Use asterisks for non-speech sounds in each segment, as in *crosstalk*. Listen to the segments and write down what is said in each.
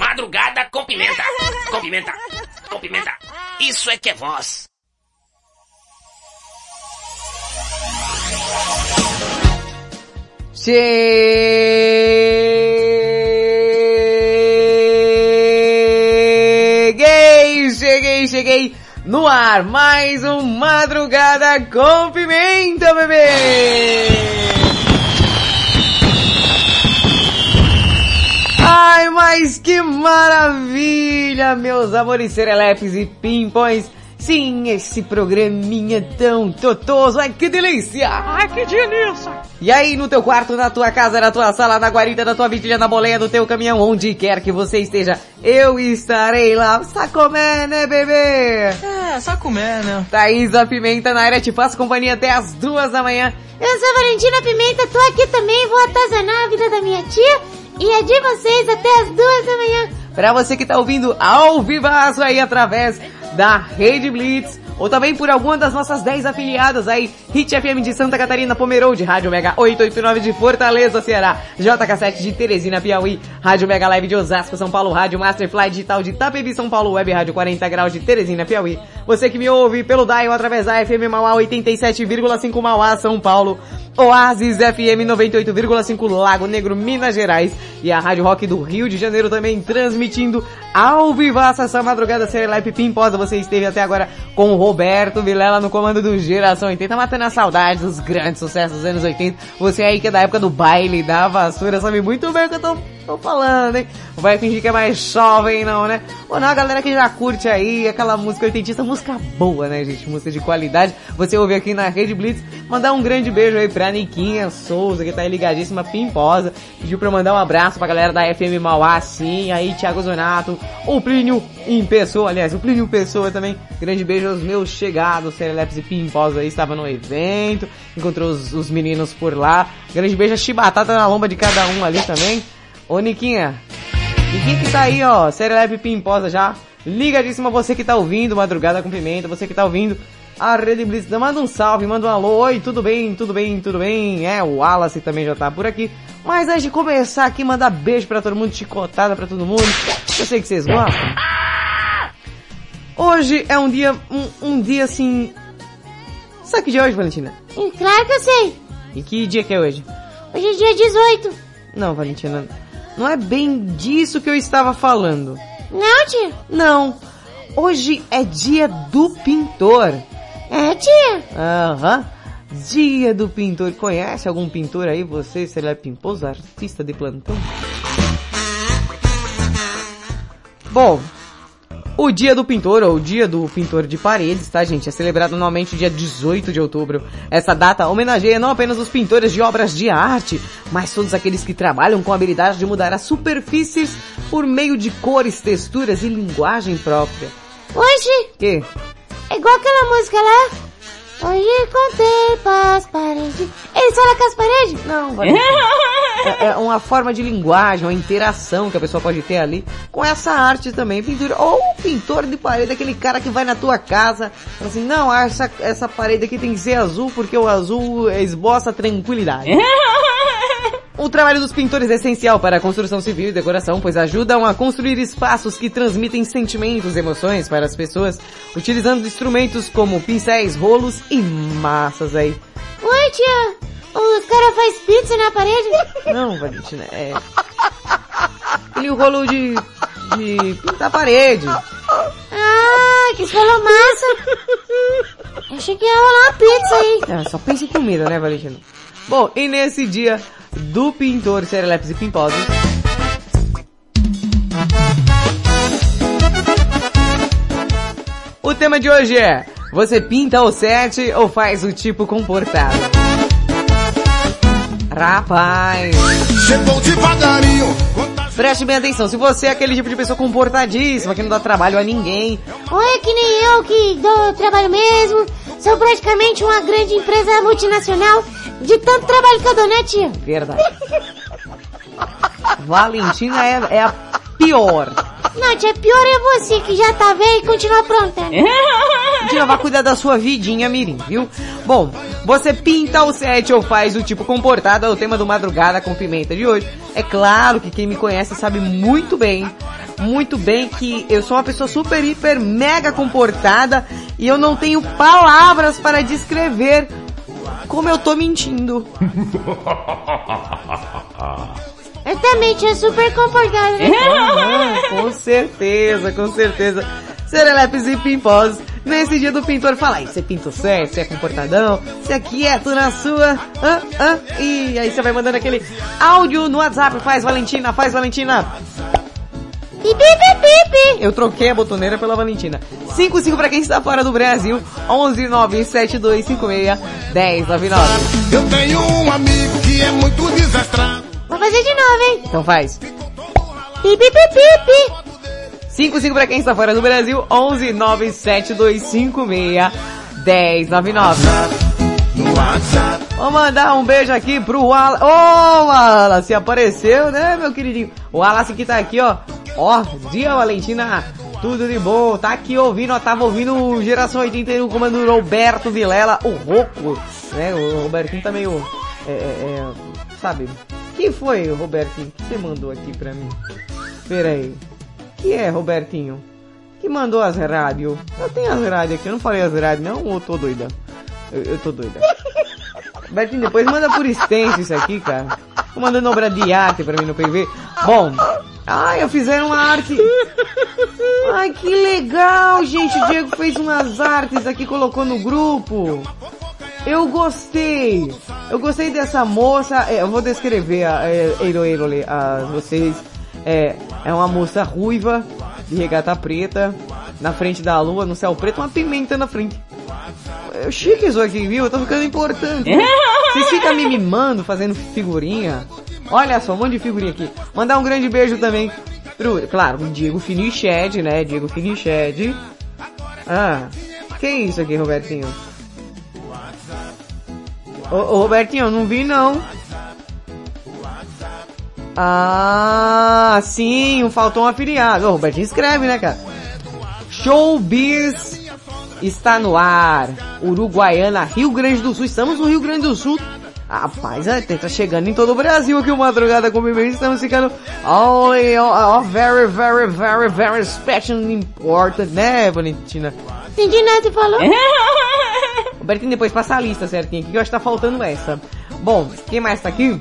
Madrugada com pimenta. Com pimenta. Com pimenta. Isso é que é voz. Cheguei, cheguei, cheguei no ar mais um Madrugada com Pimenta, bebê! Ai, mas que maravilha, meus amores serelepes e pimpões! Sim, esse programinha tão totoso, ai que delícia! Ai que delícia! E aí, no teu quarto, na tua casa, na tua sala, na guarita, na tua vigília, na boleia, no teu caminhão, onde quer que você esteja, eu estarei lá. Sacomé, né, bebê? É, sacomé, né? Thaís a Pimenta na área te faço companhia até as duas da manhã. Eu sou Valentina Pimenta, tô aqui também, vou atazanar a vida da minha tia e a de vocês até as duas da manhã. Pra você que tá ouvindo ao vivaço aí através da Rede Blitz, ou também por alguma das nossas 10 afiliadas aí, Hit FM de Santa Catarina, Pomerode, Rádio Mega 889 de Fortaleza, Ceará, JK7 de Teresina, Piauí, Rádio Mega Live de Osasco, São Paulo, Rádio Masterfly Digital de Itapevi, São Paulo, Web Rádio 40 Graus de Teresina, Piauí. Você que me ouve pelo Dial através da FM Mauá 87,5 Mauá, São Paulo, Oasis FM 98,5 Lago Negro, Minas Gerais. E a Rádio Rock do Rio de Janeiro também transmitindo ao vivaço essa madrugada. Serelepe Pimposa. Você esteve até agora com o Roberto Vilela no comando do Geração 80, matando a saudade dos grandes sucessos dos anos 80. Você aí que é da época do baile, da vassoura, sabe muito bem o que eu tô, tô falando, hein? Vai fingir que é mais jovem não, né? Ou não, a galera que já curte aí aquela música oitentista, música boa, né, gente? Música de qualidade. Você ouve aqui na Rede Blitz. Mandar um grande beijo aí pra Niquinha Souza, que tá aí ligadíssima, pimposa. Pediu pra mandar um abraço pra galera da FM Mauá, sim. Aí, Thiago Zonato, o Plínio em pessoa, aliás, o Plínio em pessoa também. Grande beijo aos meus chegados, Serelepes e Pimposa aí, estava no evento. Encontrou os, os meninos por lá. Grande beijo a Chibatata na lomba de cada um ali também. Ô, Niquinha. Niquinha que tá aí, ó, Serelepe Pimposa já. Ligadíssima você que tá ouvindo Madrugada com Pimenta, você que tá ouvindo a Rede Blitz. Manda um salve, manda um alô. Oi, tudo bem, tudo bem, tudo bem? É, o Wallace também já tá por aqui. Mas antes de começar aqui, mandar beijo pra todo mundo, chicotada pra todo mundo. Eu sei que vocês gostam. Hoje é um dia, um, um dia assim... Sabe que dia é hoje, Valentina? Hum, Claro que eu sei. E que dia que é hoje? Hoje é dia 18. Não, Valentina, não é bem disso que eu estava falando. Não, tia? Não. Hoje é dia do pintor. É, tia. Aham. Dia do pintor. Conhece algum pintor aí? Você, se ele é pimposo, artista de plantão? Bom, o dia do pintor, ou o dia do pintor de paredes, tá gente? É celebrado anualmente dia 18 de outubro. Essa data homenageia não apenas os pintores de obras de arte, mas todos aqueles que trabalham com a habilidade de mudar as superfícies por meio de cores, texturas e linguagem própria. Hoje Que? é igual aquela música lá. Hoje contei pras paredes. Eles falam com as paredes? Não, vai. É, é uma forma de linguagem, uma interação que a pessoa pode ter ali com essa arte também, pintura. Ou o pintor de parede, aquele cara que vai na tua casa, fala assim, não, essa, essa parede aqui tem que ser azul porque o azul esboça tranquilidade. *laughs* O trabalho dos pintores é essencial para a construção civil e decoração, pois ajudam a construir espaços que transmitem sentimentos e emoções para as pessoas, utilizando instrumentos como pincéis, rolos e massas aí. Oi, tia. Os caras fazem pizza na parede? Não, Valentina, é... Aquele rolo de... de pintar a parede. Ah, que falou massa. Achei que ia rolar uma pizza aí. É, só pensa em comida, né, Valentina? Bom, e nesse dia do pintor Serelepes e Pimposos, o tema de hoje é Você pinta o set ou faz o tipo comportado? Rapaz, Chegou devagarinho, Preste bem atenção, se você é aquele tipo de pessoa comportadíssima, que não dá trabalho a ninguém, Ou é que nem eu que dou trabalho mesmo. Sou praticamente uma grande empresa multinacional de tanto trabalho que eu dou, né tia? verdade. Valentina é, é a pior. Não, tia, pior é você que já tá velho e continua aprontando. Tia, vai cuidar da sua vidinha, Mirim, viu? Bom, você pinta o set ou faz o tipo comportado, é o tema do Madrugada com Pimenta de hoje. É claro que quem me conhece sabe muito bem, muito bem que eu sou uma pessoa super, hiper, mega comportada e eu não tenho palavras para descrever como eu tô mentindo. *laughs* Eu também tinha super comportado, *laughs* né? *laughs* Com certeza, com certeza. Serelepes e pimpós. Nesse dia do pintor fala, aí, você pinta certo, você é comportadão, você é quieto na sua, ah, ah, e aí você vai mandando aquele áudio no WhatsApp, faz Valentina, faz Valentina. Pi, pi. Eu troquei a botoneira pela Valentina. 55 pra quem está fora do Brasil, 11 97256 1099. Eu tenho um amigo que é muito desastrado. Vou fazer de novo, hein? Então faz. Pi, pi, pi, pi, pi. 55 pra quem está fora do Brasil, 11 97256 1099. No WhatsApp. Vou mandar um beijo aqui pro Wallace. Ô, oh, Wallace, apareceu, né, meu queridinho? O Wallace que tá aqui, ó. Ó, dia Valentina, tudo de bom. Tá aqui ouvindo, ó, tava ouvindo o Geração 81 comando do Roberto Vilela, o Roco, né? O Robertinho tá meio, é, é, é, sabe? Quem foi, Robertinho? que você mandou aqui pra mim? Pera aí. Que é, Robertinho? Que mandou as rádios? Eu tenho as rádios aqui, eu não falei as rádios, não, ou eu tô doida? Eu, eu tô doida. *laughs* Bertinho, depois manda por extenso isso aqui, cara. Tô mandando obra de arte pra mim no PV. Bom, ai, eu fizeram uma arte. Ai, que legal, gente. O Diego fez umas artes aqui, colocou no grupo. Eu gostei. Eu gostei dessa moça. É, eu vou descrever a é, Eiro Eirole a vocês. É, é uma moça ruiva, de regata preta, na frente da lua, no céu preto, uma pimenta na frente. É chique isso aqui, viu? Eu tô ficando importante. *laughs* Vocês ficam me mimando, fazendo figurinha. Olha só, um monte de figurinha aqui. Mandar um grande beijo também pro, claro, o Diego Finiched, né? Diego Finiched. Ah, que isso aqui, Robertinho? Ô, ô, Robertinho, eu não vi não. Ah, sim, faltou um afiliado. Ô, Robertinho escreve, né, cara? Showbiz está no ar. Uruguaiana, Rio Grande do Sul. Estamos no Rio Grande do Sul. Rapaz, é, tá chegando em todo o Brasil aqui o Madrugada com Bebê. Estamos ficando oh, oh, oh, very, very, very, very special and important, né, Valentina? Entendi nada que falou. *laughs* *laughs* Bertinho depois passa a lista certinho aqui, que eu acho que tá faltando essa. Bom, quem mais tá aqui?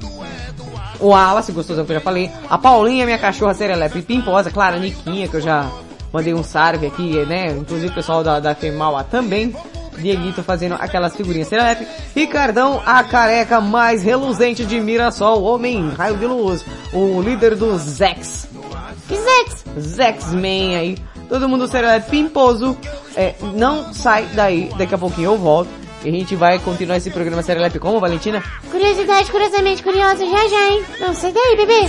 O Wallace, gostoso que eu já falei. A Paulinha, minha cachorra serelepe pimposa. Claro, a Niquinha, que eu já mandei um salve aqui, né? Inclusive o pessoal da, da Femaua também. Dieguito fazendo aquelas figurinhas serelepe. Ricardão, a careca mais reluzente de Mirassol. Homem, raio de luz. O líder dos Zex. Zex. Zex-Man aí. Todo mundo serelepe pimposo. É, não sai daí. Daqui a pouquinho eu volto. E a gente vai continuar esse programa Serelepe como, Valentina? Curiosidade, curiosamente curiosa, já já, hein? Não, sai daí, bebê.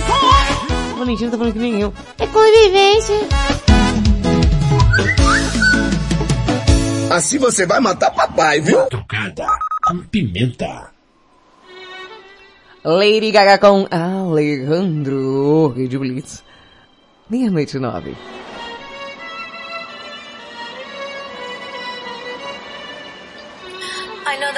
Valentina tá falando que nem eu. É convivência. Assim você vai matar papai, viu? Madrugada com pimenta. Lady Gaga com Alejandro Rede Blitz. Meia-noite nove.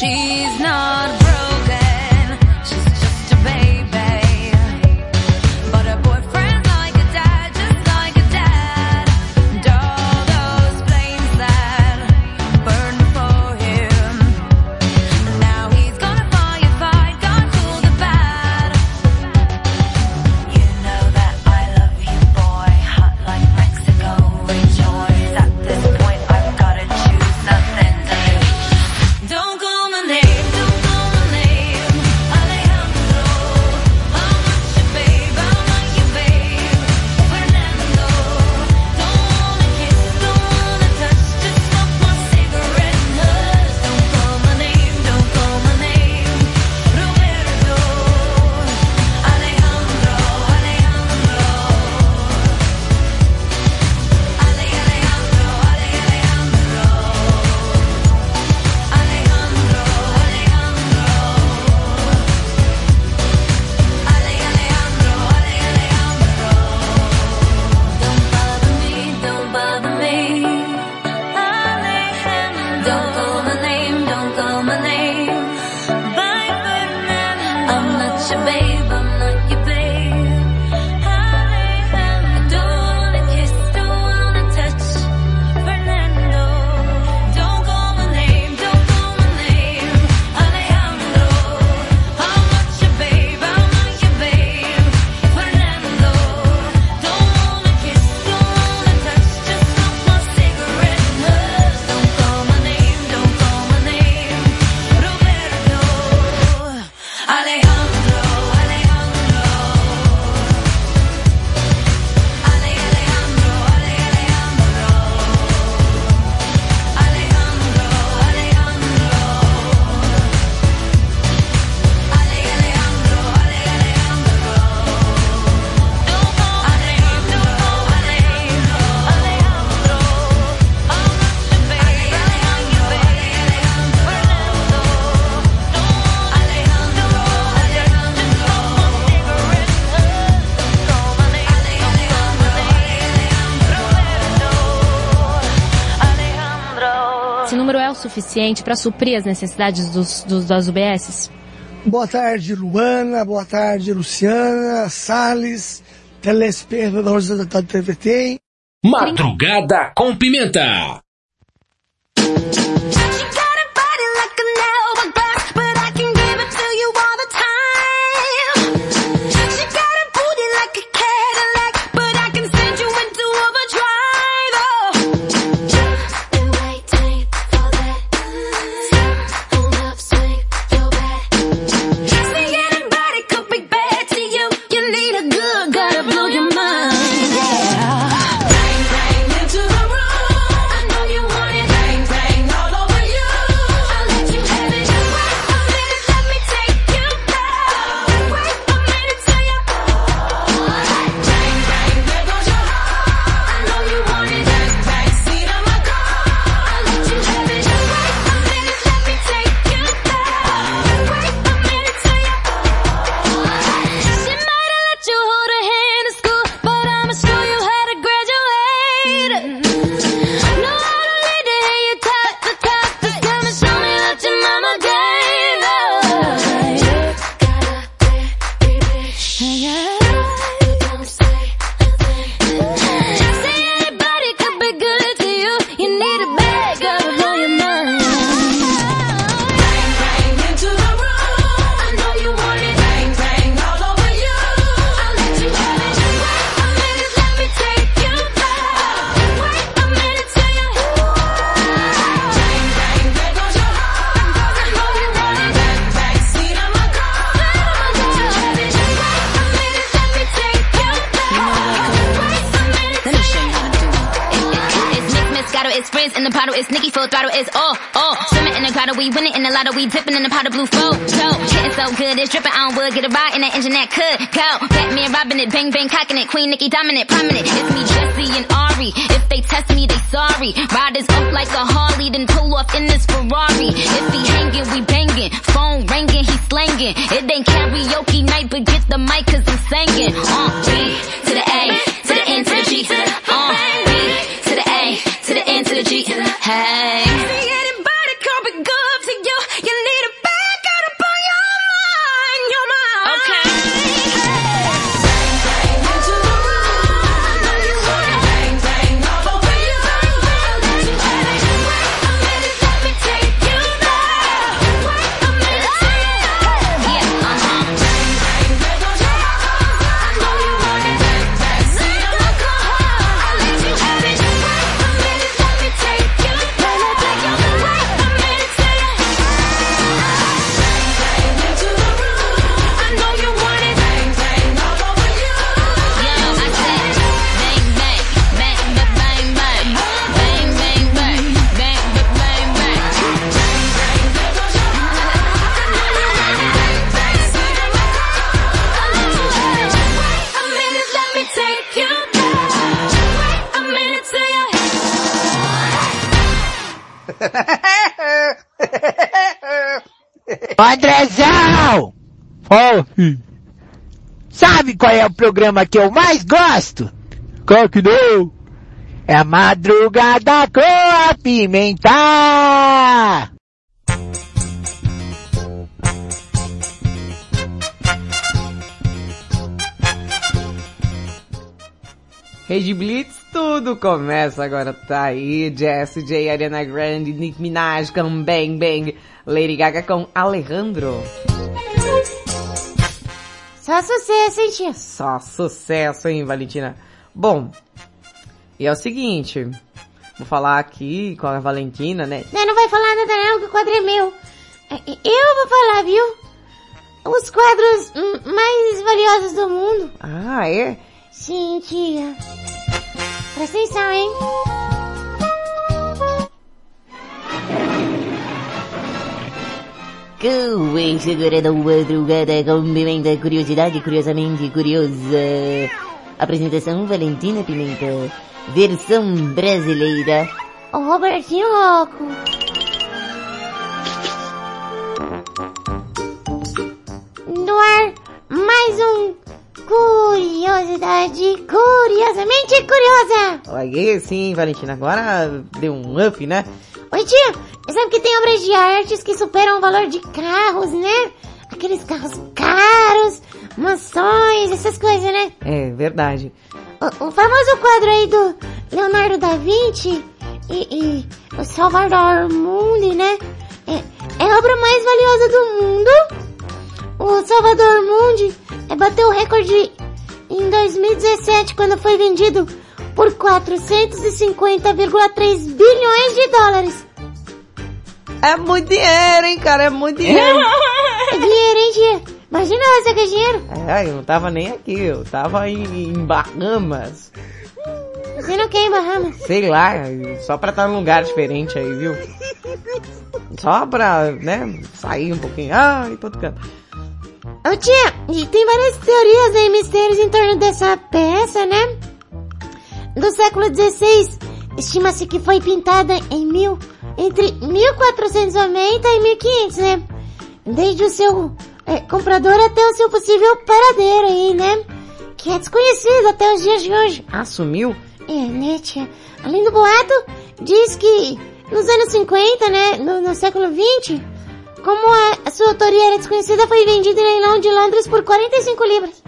she's not suficiente para suprir as necessidades dos, dos, das UBSs? Boa tarde, Luana. Boa tarde, Luciana, Salles, telespectadores da TVT. Madrugada com Pimenta. get a ride in that engine that could go. Batman robbing it, bang bang cocking it, Queen Nicki dominant, prominent. Me programa que eu mais gosto? Claro que não! É a madrugada com a pimenta! Rede Blitz, tudo começa agora, tá aí, Jess, J, Ariana Grande, Nick Minaj, com Bang Bang, Lady Gaga com Alejandro. Só sucesso, hein, tia? Só sucesso, hein, Valentina? Bom, e é o seguinte, vou falar aqui com a Valentina, né? Não, não vai falar nada não, que o quadro é meu. É, é, Eu vou falar, viu? Os quadros mais valiosos do mundo. Ah, é? Sim, tia. Presta atenção, hein? Começa agora da madrugada com pimenta, curiosidade curiosamente curiosa. Apresentação Valentina Pimenta, versão brasileira. Robertinho louco. No ar, mais um Curiosidade Curiosamente Curiosa. Aí sim, Valentina, agora deu um up, né? Oi, tia, sabe que tem obras de artes que superam o valor de carros, né? Aqueles carros caros, mansões, essas coisas, né? É, verdade. O, o famoso quadro aí do Leonardo da Vinci e, e o Salvador Mundi, né? É, é a obra mais valiosa do mundo. O Salvador Mundi é, bateu o recorde em 2017 quando foi vendido por 450,3 bilhões de dólares. É muito dinheiro, hein, cara? É muito dinheiro. *laughs* É dinheiro, hein, tia? Imagina você que é dinheiro. É, eu não tava nem aqui, eu tava em, em Bahamas. Você não quer em Bahamas? Sei lá, só pra estar num lugar diferente aí, viu? Só pra, né, sair um pouquinho. Ah, e todo canto. Ô tia, e tem várias teorias e mistérios em torno dessa peça, né? Do século XVI, estima-se que foi pintada em mil, entre 1490 e 1500, né? Desde o seu é, comprador até o seu possível paradeiro aí, né? Que é desconhecido até os dias de hoje. Assumiu? É, né, tia? Além do boato, diz que nos anos 50, né, no, no século 20, como a, a sua autoria era desconhecida, foi vendida em leilão de Londres por 45 libras.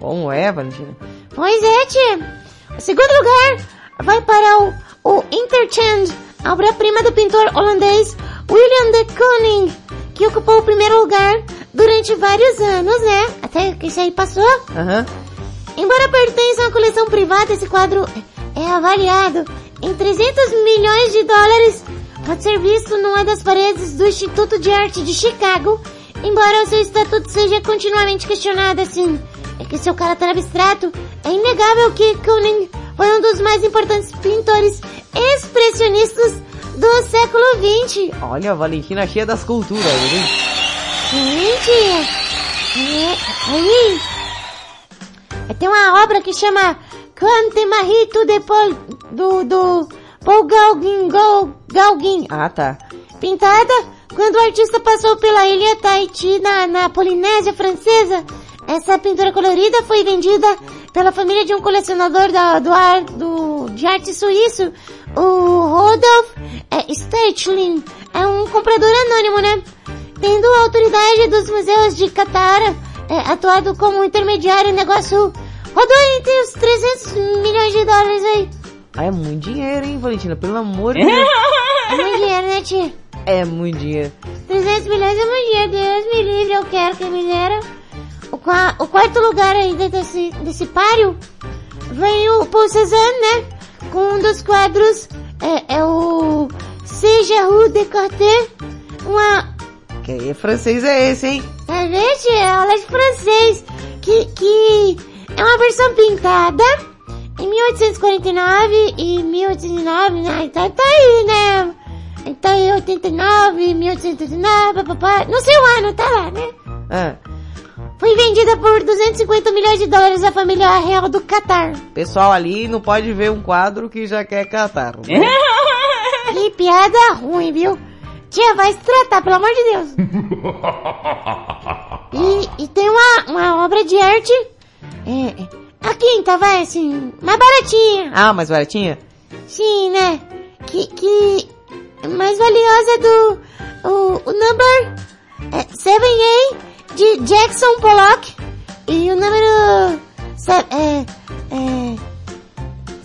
Como é, Valentina? Pois é, tia. O segundo lugar vai para o, o Interchange, a obra-prima do pintor holandês William de Kooning, que ocupou o primeiro lugar durante vários anos, né? Até que isso aí passou. Aham. Embora pertença a uma coleção privada, esse quadro é avaliado em 300 milhões de dólares. Pode ser visto numa das paredes do Instituto de Arte de Chicago, embora o seu estatuto seja continuamente questionado assim. É que seu caráter abstrato é inegável que Kooning foi um dos mais importantes pintores expressionistas do século XX. Olha, a Valentina cheia das culturas, hein? Gente, é, aí, tem uma obra que chama Cante Marito de Paul, do, do Paul Gauguin, Gau- Gauguin, Ah, tá. pintada quando o artista passou pela ilha Tahiti na, na Polinésia Francesa. Essa pintura colorida foi vendida pela família de um colecionador da, do, ar, do, de arte suíço, o Rodolf é. É um comprador anônimo, né? Tendo a autoridade dos museus de Qatar é, atuado como intermediário, o negócio rodou entre os 300 milhões de dólares aí. Ah, é muito dinheiro, hein, Valentina? Pelo amor de Deus. É muito dinheiro, né, tia? É muito dinheiro. 300 milhões é muito dinheiro, Deus me livre, eu quero que me dera. O, qua- o quarto lugar aí desse, desse páreo vem o Paul Cézanne, né? Com um dos quadros, é, é o Seja Rue de Cartier, uma... Que francês é esse, hein? É, gente, é aula de francês, que, que é uma versão pintada em 1849 e 1809, né? Então tá aí, né? Então em 89, 1889, papapá, não sei o ano, tá lá, né? Ah, Foi vendida por 250 milhões de dólares à família real do Catar. pessoal ali não pode ver um quadro que já quer catar. né? *laughs* Que piada ruim, viu? Tia, vai se tratar, pelo amor de Deus. *laughs* E, e tem uma, uma obra de arte, é, é, a quinta, vai, assim, mais baratinha. Ah, mais baratinha? Sim, né? Que, que é mais valiosa do, o, o number é, 7A de Jackson Pollock. E o número, é, é,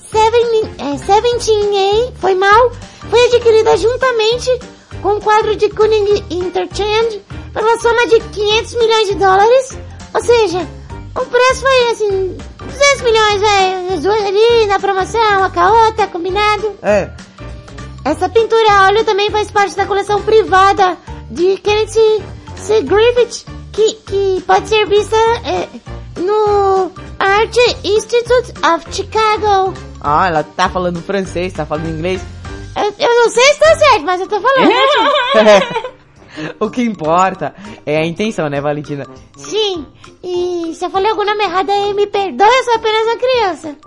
Seven- é, 17A foi mal, foi adquirida juntamente com o quadro de Cunning Interchange pela soma de 500 milhões de dólares, ou seja, o preço foi assim, 200 milhões, é, as duas ali na promoção, uma com a outra, combinado. É. Essa pintura a óleo também faz parte da coleção privada de Kenneth C. Griffith, que, que pode ser vista é, no Art Institute of Chicago. Ah, ela tá falando francês, tá falando inglês. Eu, eu não sei se tá certo, mas eu tô falando. né, *laughs* o que importa é a intenção, né, Valentina? Sim, e se eu falei algum nome errado aí, me perdoe, eu sou apenas uma criança.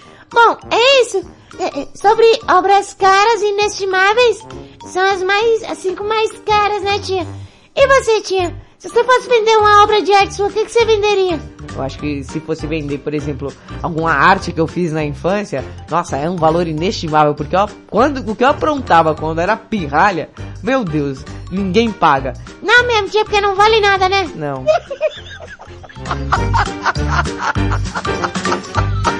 *laughs* Bom, é isso. É, é, Sobre obras caras e inestimáveis, são as mais, as cinco mais caras, né, tia? E você, tia? Se você fosse vender uma obra de arte sua, o que, que você venderia? Eu acho que se fosse vender, por exemplo, alguma arte que eu fiz na infância, nossa, é um valor inestimável, porque ó, quando, o que eu aprontava quando era pirralha, meu Deus, ninguém paga. Não mesmo, tia, porque não vale nada, né? Não. *laughs*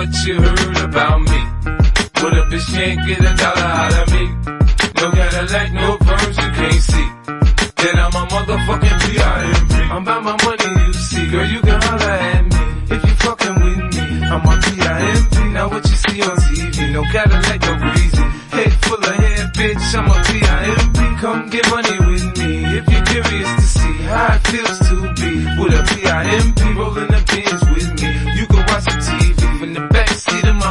What you heard about me. But a bitch can't get a dollar out of me. No Cadillac, no perms you can't see. Then I'm a motherfucking P.I.M.P. I'm about my money, you see. Girl, you can holler at me. If you fucking with me, I'm a P.I.M.P. Now what you see on TV, no Cadillac, no greasy. Head full of hair, bitch, I'm a P.I.M.P. Come get money with me if you're curious to see how it feels to be with a P.I.M.P. rolling the pins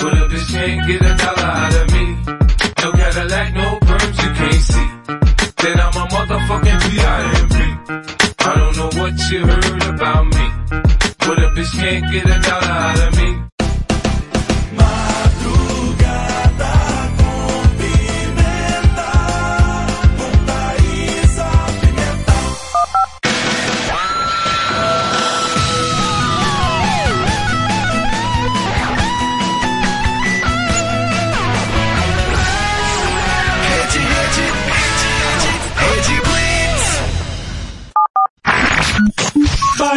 But a bitch can't get a dollar out of me. No Cadillac, no perms you can't see. Then I'm a motherfucking P.I.M.P. I don't know what you heard about me. But a bitch can't get a dollar out of me.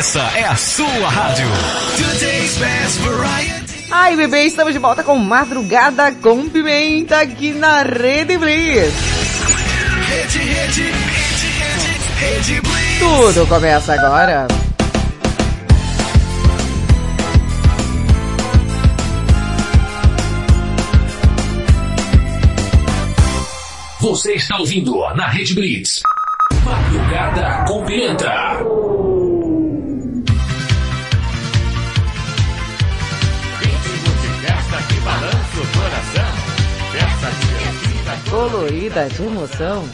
Essa é a sua rádio. Today's best variety. Ai, bebê, estamos de volta com Madrugada com Pimenta aqui na Rede Blitz. Rede, rede, rede, rede, rede Blitz. Tudo começa agora. Você está ouvindo na Rede Blitz. Madrugada com Pimenta. Colorida de emoção.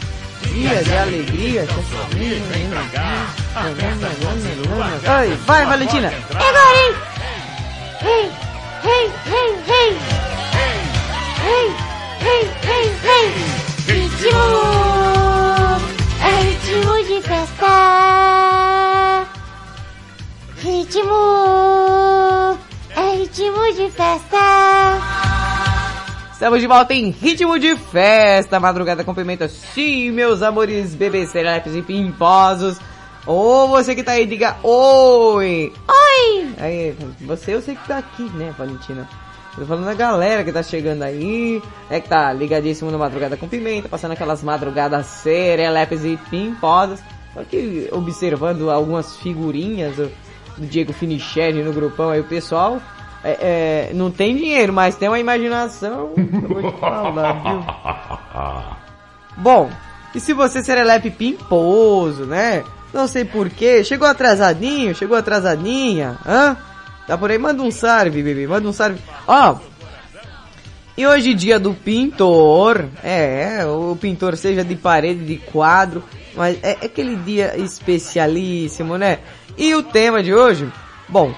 Dia de alegria. Continua. Ai, vai, Valentina. Agora, hein? Hey, hey, hey, hey. Hey, hey, hey, hey. Ritmo. É ritmo de festa. Ritmo. É ritmo de festa. Estamos de volta em ritmo de festa, madrugada com pimenta. Sim, meus amores, bebês serelepes e pimposos. Ou você que tá aí, diga oi. Oi. Aí, você eu sei que tá aqui, né, Valentina? Eu tô falando da galera que tá chegando aí, é que tá ligadíssimo no Madrugada com Pimenta, passando aquelas madrugadas serelepes e pimposas. Só que observando algumas figurinhas do, do Diego Finicheri no grupão aí, o pessoal é, é, não tem dinheiro, mas tem uma imaginação. Eu vou te falar, *laughs* viu? Bom, e se você serelepe pimposo, né? Não sei porquê, chegou atrasadinho, chegou atrasadinha, hã? Tá por aí? Manda um salve, bebê, manda um salve. Ó, e hoje dia do pintor, é, o pintor seja de parede, de quadro, mas é aquele dia especialíssimo, né? E o tema de hoje, bom,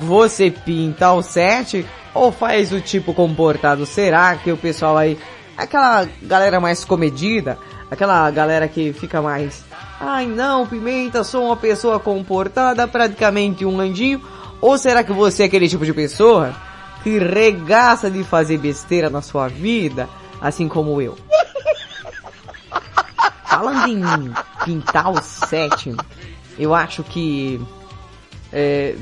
você pinta o set ou faz o tipo comportado? Será que o pessoal aí, aquela galera mais comedida, aquela galera que fica mais, ai não, Pimenta, sou uma pessoa comportada, praticamente um anjinho, ou será que você é aquele tipo de pessoa que regaça de fazer besteira na sua vida, assim como eu? Falando em pintar o set, eu acho que é,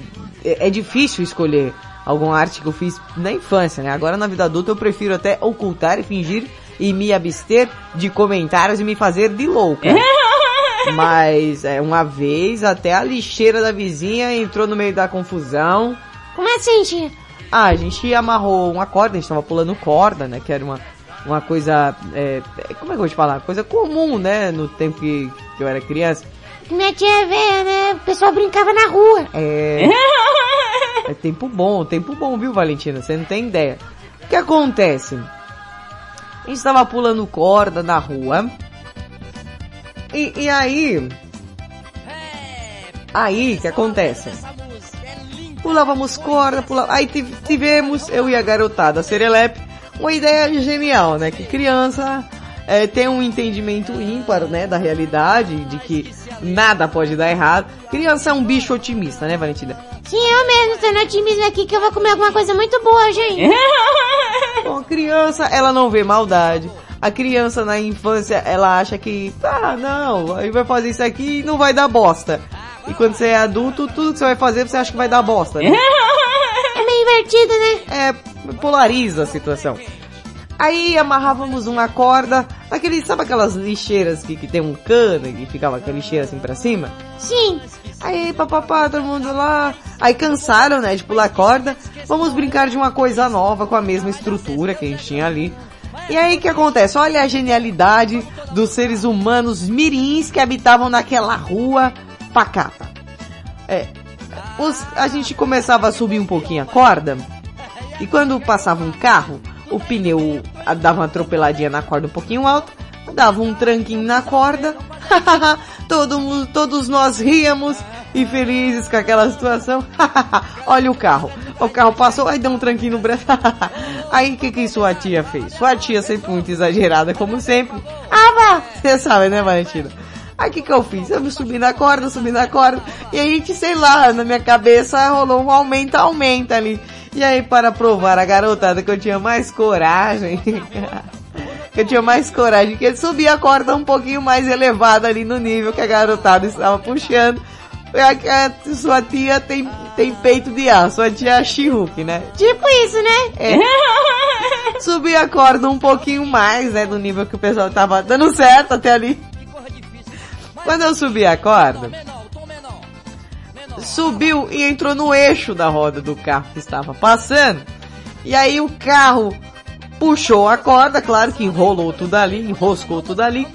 é, é difícil escolher alguma arte que eu fiz na infância, né? Agora na vida adulta eu prefiro até ocultar e fingir e me abster de comentários e me fazer de louca. *laughs* Mas é, uma vez até a lixeira da vizinha entrou no meio da confusão. Como assim, tia? Ah, a gente amarrou uma corda, a gente tava pulando corda, né? Que era uma, uma coisa, é, é, como é que eu vou te falar? Coisa comum, né? No tempo que, que eu era criança. Minha tia é velha, né? O pessoal brincava na rua. É, é tempo bom, tempo bom, viu, Valentina? Você não tem ideia. O que acontece? A gente tava pulando corda na rua. E, e aí... Aí, o que acontece? Pulávamos corda, pulava... Aí tive- tivemos, eu e a garotada Serelepe, uma ideia genial, né? Que criança é, tem um entendimento ímpar, né? Da realidade, de que nada pode dar errado. Criança é um bicho otimista, né, Valentina? Sim, eu mesmo tô no otimismo aqui que eu vou comer alguma coisa muito boa, gente. *laughs* *laughs* Bom, criança, ela não vê maldade. A criança na infância, ela acha que, ah, não, aí vai fazer isso aqui e não vai dar bosta. E quando você é adulto, tudo que você vai fazer, você acha que vai dar bosta, né? *laughs* É meio invertido, né? É, polariza a situação. Aí amarrávamos uma corda, aquele, sabe aquelas lixeiras que, que tem um cano e ficava aquela lixeira assim pra cima? Sim. Aí, papapá, todo mundo lá. Aí cansaram, né, de pular corda. Vamos brincar de uma coisa nova com a mesma estrutura que a gente tinha ali. E aí o que acontece? Olha a genialidade dos seres humanos mirins que habitavam naquela rua pacata. É, os- a gente começava a subir um pouquinho a corda e quando passava um carro, o pneu dava uma atropeladinha na corda um pouquinho alta, dava um tranquinho na corda, Todo todos nós ríamos e felizes com aquela situação. Olha o carro. O carro passou, aí deu um tranquinho no braço. aí o que que sua tia fez? Sua tia sempre muito exagerada, como sempre. Ah! Você sabe, né, Valentina? Aí o que que eu fiz? Eu me subi na corda, subi na corda, e aí sei lá, na minha cabeça rolou um aumenta, aumenta ali. E aí para provar a garotada que eu tinha mais coragem, *laughs* que eu tinha mais coragem, que ele subia a corda um pouquinho mais elevada ali no nível que a garotada estava puxando. Foi a a sua tia tem, tem peito de aço, sua tia She-Hulk, né? Tipo isso, né? É. *laughs* Subi a corda um pouquinho mais, né, do nível que o pessoal tava dando certo até ali. Quando eu subi a corda, subiu e entrou no eixo da roda do carro que estava passando. E aí o carro puxou a corda, claro que enrolou tudo ali, enroscou tudo ali.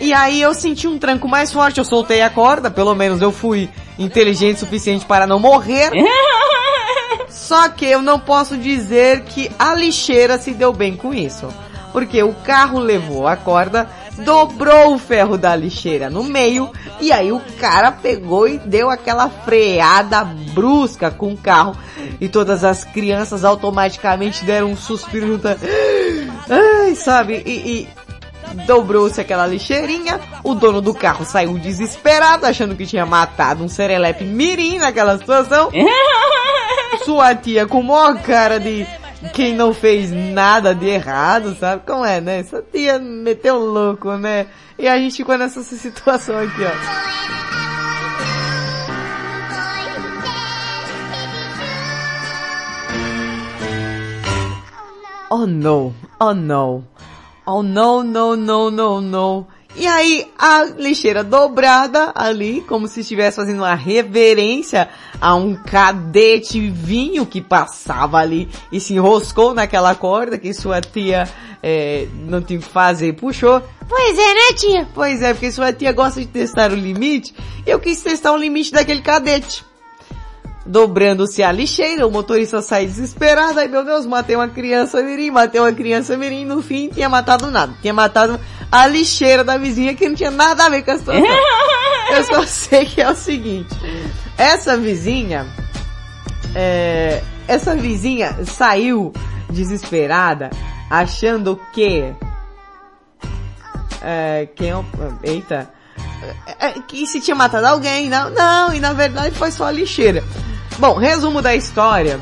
E aí eu senti um tranco mais forte, eu soltei a corda, pelo menos eu fui inteligente o suficiente para não morrer. *laughs* Só que eu não posso dizer que a lixeira se deu bem com isso. Porque o carro levou a corda, dobrou o ferro da lixeira no meio, e aí o cara pegou e deu aquela freada brusca com o carro. E todas as crianças automaticamente deram um suspiro. Ai, sabe? E, e dobrou-se aquela lixeirinha, o dono do carro saiu desesperado, achando que tinha matado um serelepe mirim naquela situação. *laughs* Sua tia com maior cara de quem não fez nada de errado, sabe? Como é, né? Sua tia meteu louco, né? E a gente ficou nessa *laughs* situação aqui, ó. Oh no, oh no. Oh no, no, no, no, no. E aí a lixeira dobrada ali, como se estivesse fazendo uma reverência a um cadete vinho que passava ali e se enroscou naquela corda que sua tia é, não tinha o que fazer, puxou. Pois é, né, tia? Pois é, porque sua tia gosta de testar o limite, eu quis testar o limite daquele cadete. Dobrando-se a lixeira, o motorista sai desesperado, ai meu Deus, matei uma criança mirim, matei uma criança mirim, no fim tinha matado nada, tinha matado a lixeira da vizinha que não tinha nada a ver com a situação. *laughs* Eu só sei que é o seguinte, essa vizinha, é, essa vizinha saiu desesperada, achando que, é, quem é o, eita, é, que se tinha matado alguém, não, não, e na verdade foi só a lixeira. Bom, resumo da história.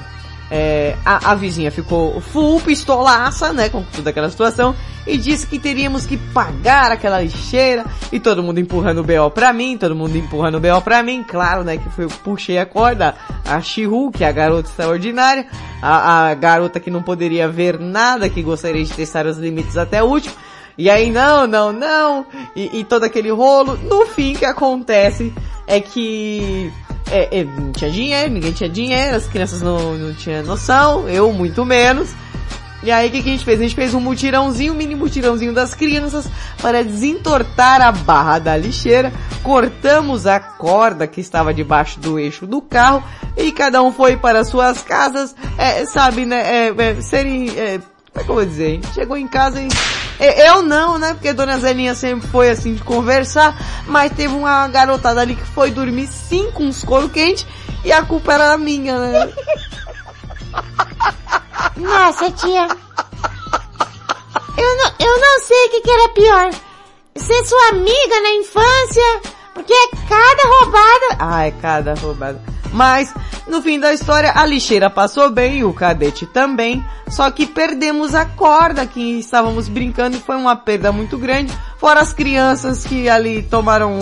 É, a, a vizinha ficou full pistolaça, né, com toda aquela situação, e disse que teríamos que pagar aquela lixeira, e todo mundo empurrando o BO pra mim, todo mundo empurrando o BO pra mim, claro, né, que foi, eu puxei a corda, a Shihu, que é a garota extraordinária, a, a garota que não poderia ver nada, que gostaria de testar os limites até o último, e aí, não, não, não, e, e todo aquele rolo, no fim, que acontece é que é, é, não tinha dinheiro, ninguém tinha dinheiro, as crianças não, não tinham noção, eu muito menos. E aí o que, que a gente fez? A gente fez um mutirãozinho, um mini mutirãozinho das crianças para desentortar a barra da lixeira, cortamos a corda que estava debaixo do eixo do carro e cada um foi para suas casas, é, sabe, né, é, é, serem, é, como é que eu vou dizer? Chegou em casa e eu não, né? Porque Dona Zelinha sempre foi assim de conversar, mas teve uma garotada ali que foi dormir sim com uns couro quente e a culpa era minha, né? *laughs* Nossa, tia. Eu não, eu não sei o que, que era pior. Ser sua amiga na infância, porque é cada roubada. Ah, é cada roubada. Mas, no fim da história, a lixeira passou bem, o cadete também, só que perdemos a corda que estávamos brincando e foi uma perda muito grande, fora as crianças que ali tomaram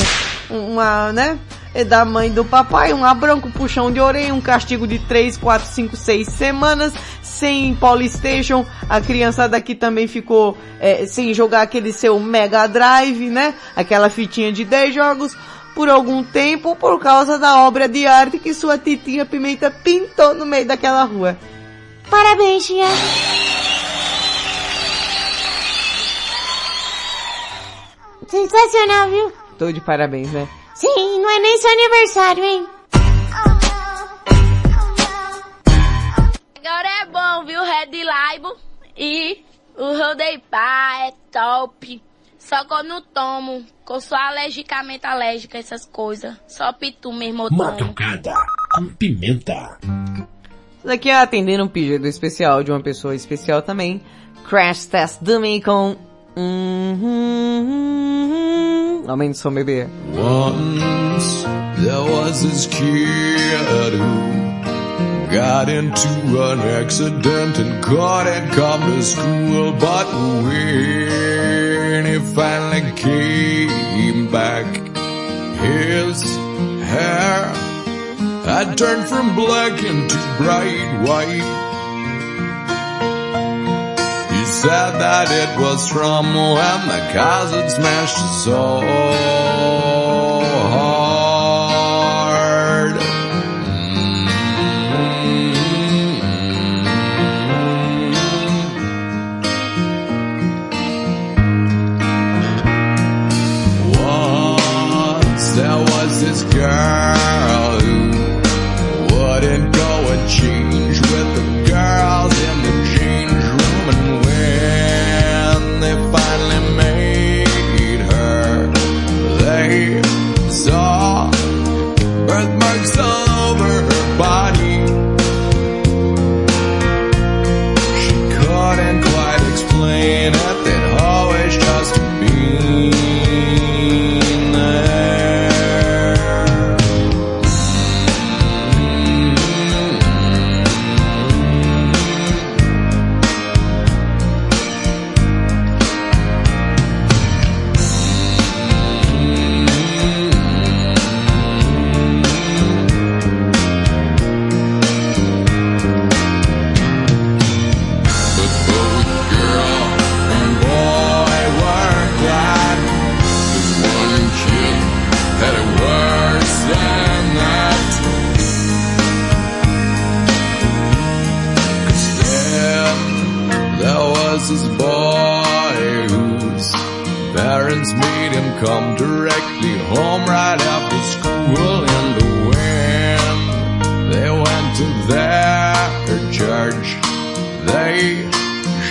uma, né, da mãe do papai, um abranco, puxão de orelha, um castigo de 3, 4, 5, 6 semanas, sem Polystation, a criança daqui também ficou é, sem jogar aquele seu Mega Drive, né, aquela fitinha de 10 jogos, por algum tempo por causa da obra de arte que sua titinha Pimenta pintou no meio daquela rua. Parabéns, tia! Sensacional, viu? Tô de parabéns, né? Sim, não é nem seu aniversário, hein? Agora é bom, viu, Red Laibo? E o Rodeipá é top. Só que eu não tomo, que eu sou alergicamente alérgica a essas coisas. Só pitu mesmo eu tomo. Madrugada com pimenta. Isso daqui é atendendo um pedido especial de uma pessoa especial também. Crash Test Dummy com... Uhum. Aumente o som, bebê. Once there was this kid who got into an accident and couldn't come to school, but when he finally came back, his hair had turned from black into bright white. He said that it was from when the had smashed so hard.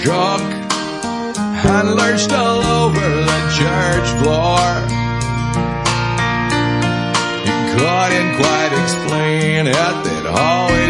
Shook and lurched all over the church floor. He couldn't quite explain it, they'd always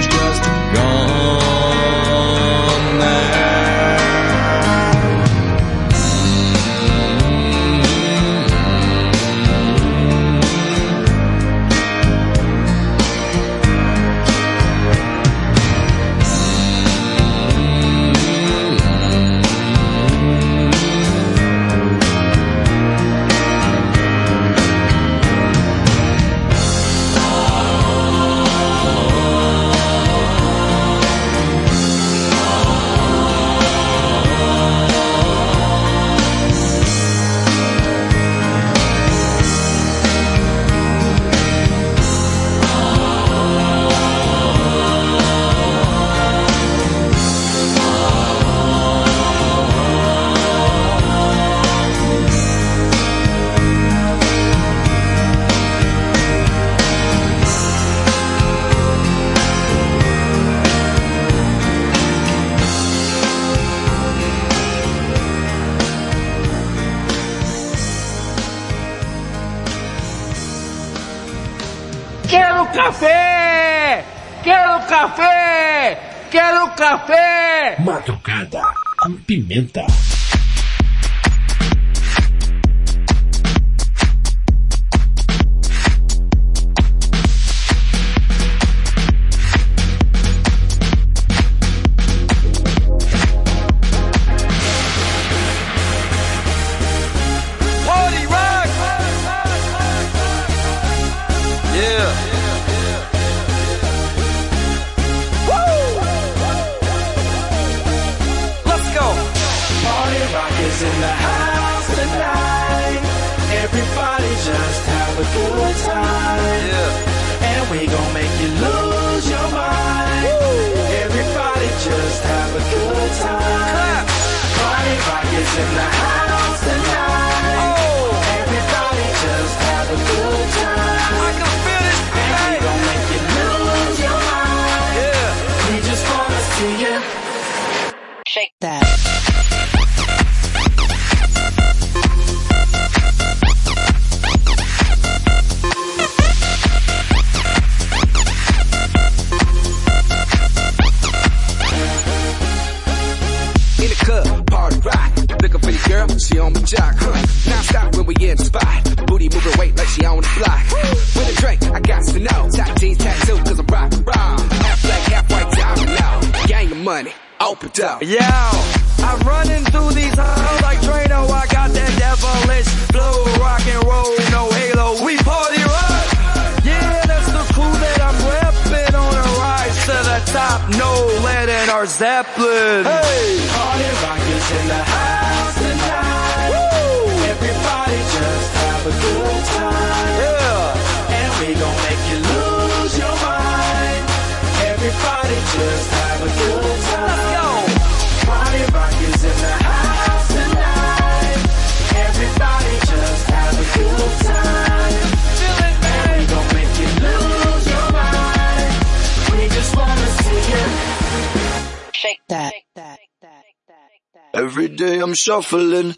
Every day I'm shuffling.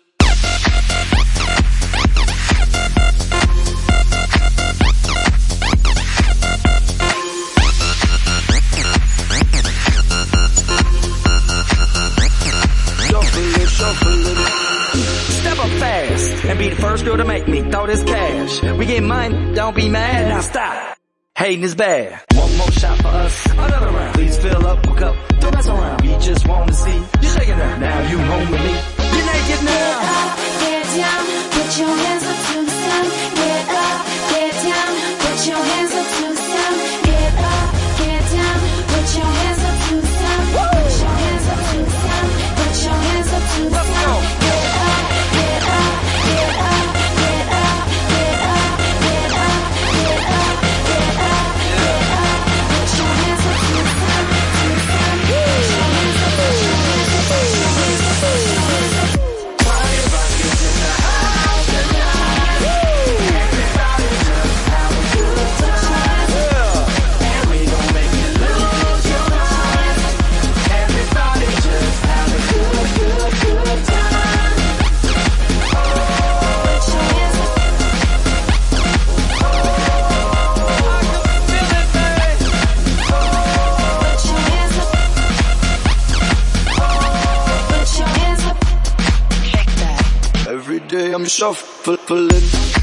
and be the first girl to make me throw this cash. We get mine, don't be mad, now stop. Hating is bad. One more shot for us, another round. Please fill up, hook up, Go mess around. We just wanna see you shaking now. Now you home with me. You're naked now. Get up, get down, put your hands up to the sun. Get up, get down, put your hands. yourself, pulling.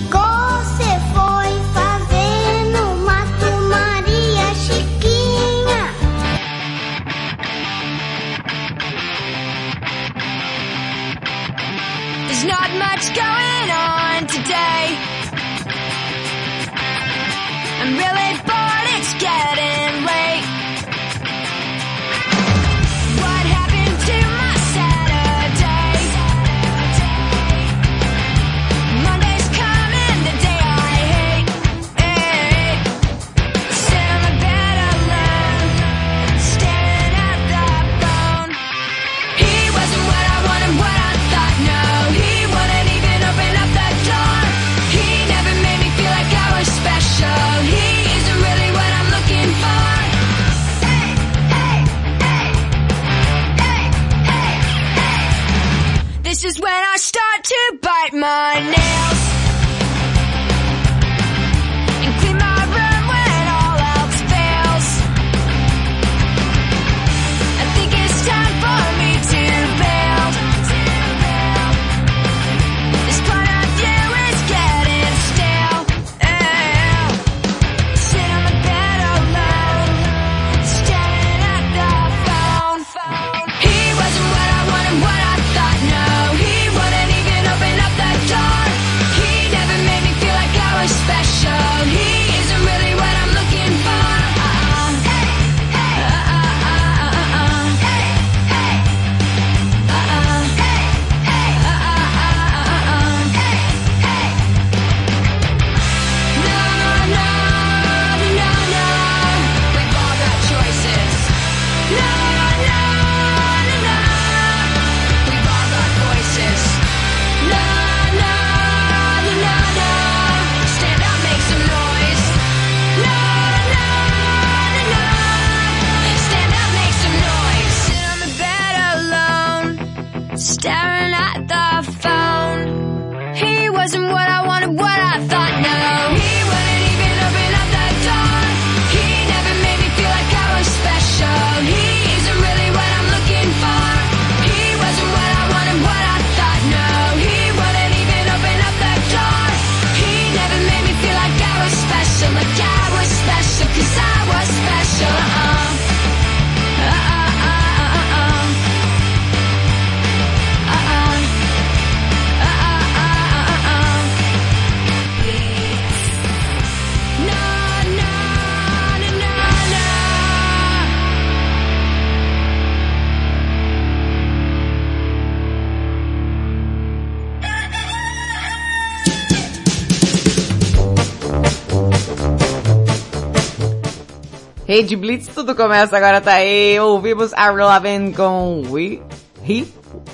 Rede Blitz, tudo começa agora, tá aí. Ouvimos Avril Lavigne com We, He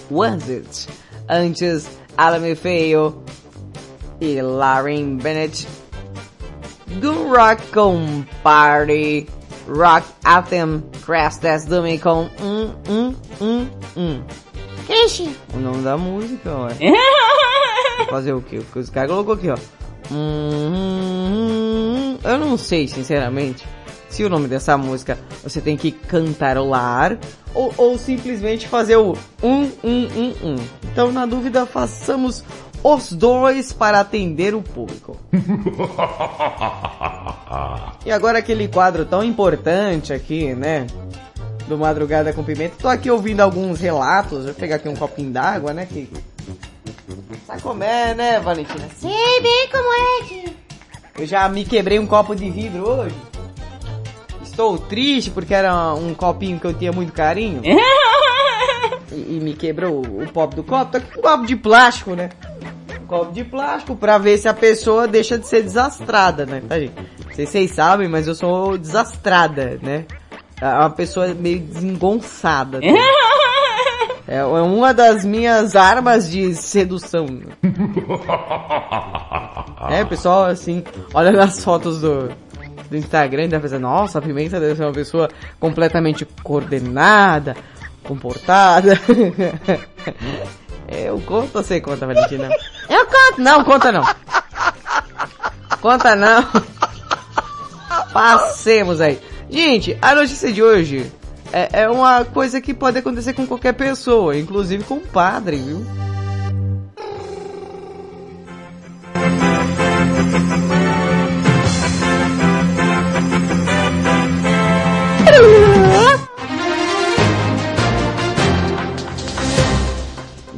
Was It. Antes, Alame Feio e Lauren Bennett. Do Rock com Party. Rock Anthem. Crash Test Dummy com um, um, um, um. Ixi. O nome da música, ué. *laughs* Fazer o quê? Os caras colocou aqui, ó. Hum, hum, hum. Eu não sei, sinceramente, se o nome dessa música você tem que cantarolar ou, ou simplesmente fazer o um, um, um, um. Então, na dúvida, façamos os dois para atender o público. *laughs* E agora aquele quadro tão importante aqui, né? Do Madrugada com Pimenta. Tô aqui ouvindo alguns relatos. Vou pegar aqui um copinho d'água, né? Que... Sabe como é, né, Valentina? Sei bem como é que... Eu já me quebrei um copo de vidro hoje. Estou triste porque era um copinho que eu tinha muito carinho. E, e me quebrou o, o pop do copo. Tô com um copo de plástico, né? Copo de plástico pra ver se a pessoa deixa de ser desastrada, né? Tá, gente? Não sei se vocês sabem, mas eu sou desastrada, né? É uma pessoa meio desengonçada. tá? *laughs* É uma das minhas armas de sedução. *laughs* É, pessoal, assim, olha nas fotos do, do Instagram e deve pensar, nossa, a Pimenta deve ser uma pessoa completamente coordenada, comportada. *laughs* Eu conto você conta, Valentina? Eu conto. Não, conta não. Conta não. Passemos aí. Gente, a notícia de hoje é, é uma coisa que pode acontecer com qualquer pessoa, inclusive com o padre, viu?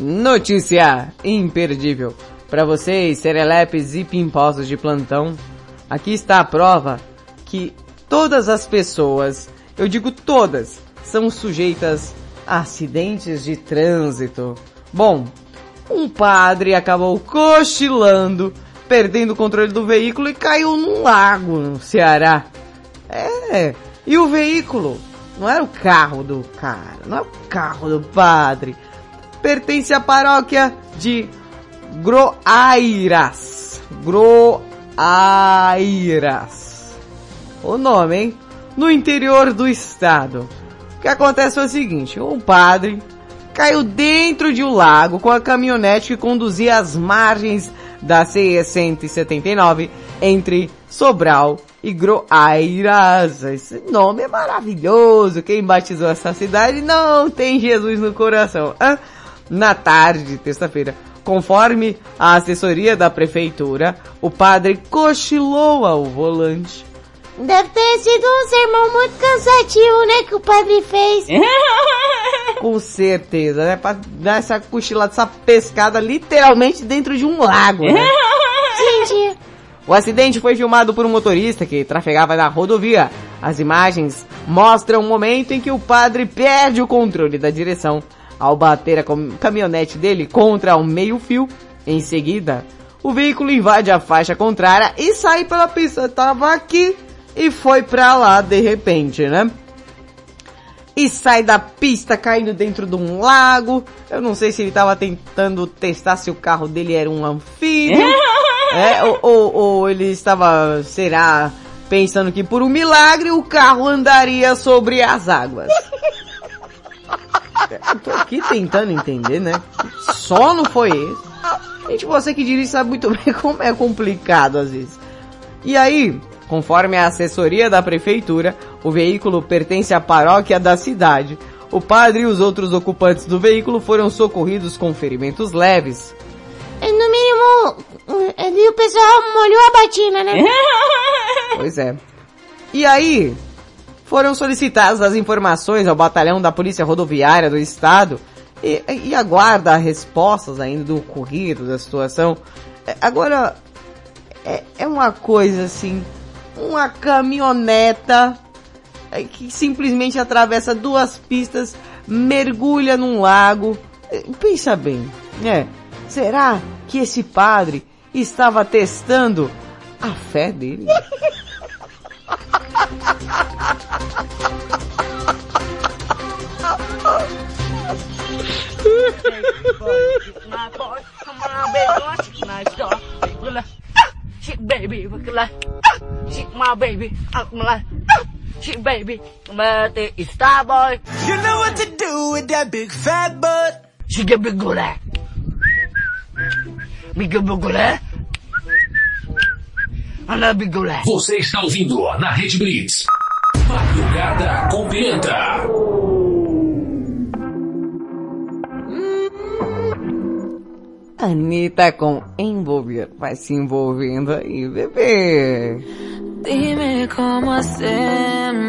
Notícia imperdível. Para vocês, serelepes e pimposos de plantão, aqui está a prova que todas as pessoas, eu digo todas, são sujeitas a acidentes de trânsito. Bom, um padre acabou cochilando, perdendo o controle do veículo e caiu num lago no Ceará. É, e o veículo não era o carro do cara, não é o carro do padre. Pertence à paróquia de Groairas. Groairas. O nome, hein? No interior do estado. O que acontece é o seguinte, um padre caiu dentro de um lago com a caminhonete que conduzia as margens da CE 179 entre Sobral e Groairas. Esse nome é maravilhoso. Quem batizou essa cidade não tem Jesus no coração. Na tarde de terça-feira, conforme a assessoria da prefeitura, o padre cochilou ao volante. Deve ter sido um sermão muito cansativo, né, que o padre fez. *laughs* Com certeza, né? Pra dar essa cochilada, essa pescada literalmente dentro de um lago, né? *laughs* Tia. O acidente foi filmado por um motorista que trafegava na rodovia. As imagens mostram o momento em que o padre perde o controle da direção ao bater a caminhonete dele contra um meio-fio. Em seguida, o veículo invade a faixa contrária e sai pela pista. Tava aqui e foi pra lá de repente, né? E sai da pista caindo dentro de um lago. Eu não sei se ele tava tentando testar se o carro dele era um anfíbio. *laughs* é, ou, ou, ou ele estava, será, pensando que por um milagre o carro andaria sobre as águas. Eu tô aqui tentando entender, né? Que sono foi esse? Gente, você que dirige sabe muito *laughs* bem como é complicado às vezes. E aí, conforme a assessoria da prefeitura, o veículo pertence à paróquia da cidade. O padre e os outros ocupantes do veículo foram socorridos com ferimentos leves. No mínimo, ali o pessoal molhou a batina, né? Pois é. E aí, foram solicitadas as informações ao batalhão da Polícia Rodoviária do Estado e, e aguarda respostas ainda do ocorrido, da situação. É, Agora, é, é uma coisa assim, uma caminhoneta é, que simplesmente atravessa duas pistas, mergulha num lago. É, Pensa bem, é, será que esse padre estava testando a fé dele? *laughs* baby, up my life, baby, but it's star boy. You know what to do with that big fat butt. She get big good at. Me get big good big at. Você está ouvindo na Rede Blitz. Madrugada com Pimenta. Anitta com envolver. Vai se envolvendo aí, bebê. Dime cómo hacemos.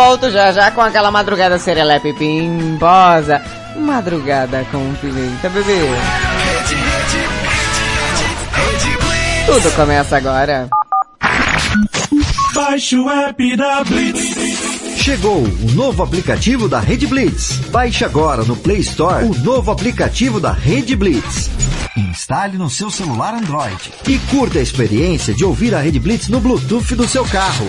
Volto já já com aquela madrugada serelepe pimposa. Madrugada com pimenta, bebê. Tudo começa agora. Baixe o app da Blitz. Chegou o novo aplicativo da Rede Blitz. Baixe agora no Play Store o novo aplicativo da Rede Blitz. Instale no seu celular Android e curta a experiência de ouvir a Rede Blitz no Bluetooth do seu carro.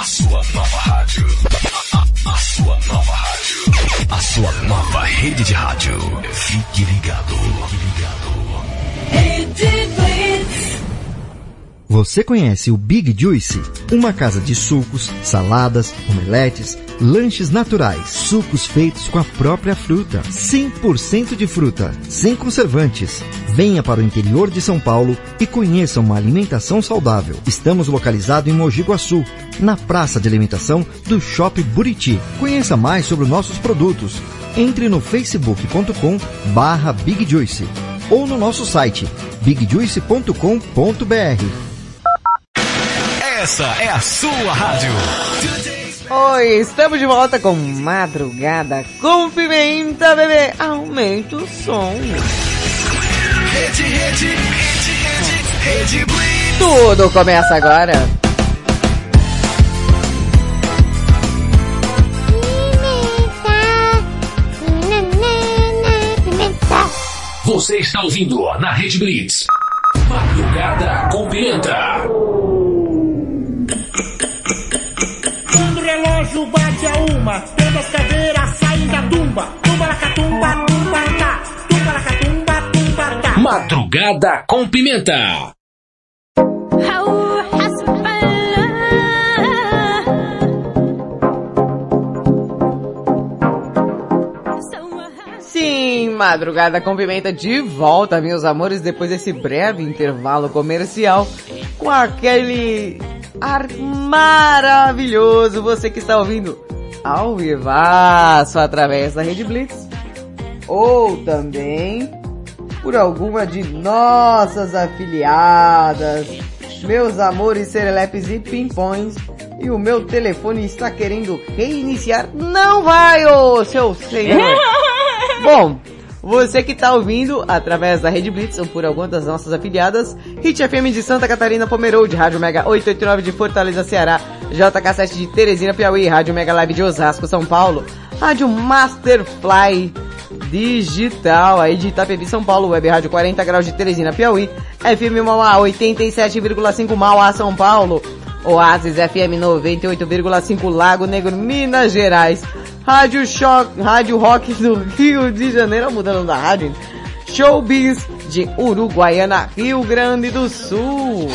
A sua nova rádio. A, a- a sua nova rádio. A sua nova rede de rádio. Fique ligado. Fique ligado. Você conhece o Big Juice? Uma casa de sucos, saladas, omeletes, lanches naturais, sucos feitos com a própria fruta, 100% de fruta, sem conservantes. Venha para o interior de São Paulo e conheça uma alimentação saudável. Estamos localizados em Mogi Guaçu, na praça de alimentação do Shopping Buriti. Conheça mais sobre nossos produtos. Entre no facebook.com barra Big Juice ou no nosso site bigjuice.com.br. Essa é a sua rádio. Oi, estamos de volta com Madrugada com Pimenta, bebê. Aumenta o som. Rede, rede, rede, rede. Tudo começa agora. Você está ouvindo na Rede Blitz. Madrugada com Pimenta. Relógio bate a uma, todas as caveiras saem da tumba. Tumba la catumba, tumba tá. Tumba la catumba, tumba tá. Madrugada com Pimenta. Sim, Madrugada com Pimenta de volta, meus amores, depois desse breve intervalo comercial com aquele ar maravilhoso. Você que está ouvindo ao vivaço através da Rede Blitz ou também por alguma de nossas afiliadas, meus amores serelepes e pimpões. E o meu telefone está querendo reiniciar. Não vai, ô seu senhor! *laughs* Bom, você que está ouvindo através da Rede Blitz ou por alguma das nossas afiliadas, Hit FM de Santa Catarina Pomerode, Rádio Mega 889 de Fortaleza, Ceará, JK7 de Teresina, Piauí, Rádio Mega Live de Osasco, São Paulo, Rádio Masterfly Digital, aí de Itapevi, São Paulo, Web Rádio 40 Graus de Teresina, Piauí, FM Mauá 87,5 Mauá, São Paulo, Oasis FM 98,5 Lago Negro, Minas Gerais, Rádio Choque, Rádio Rock do Rio de Janeiro, mudando da rádio, Showbiz de Uruguaiana, Rio Grande do Sul.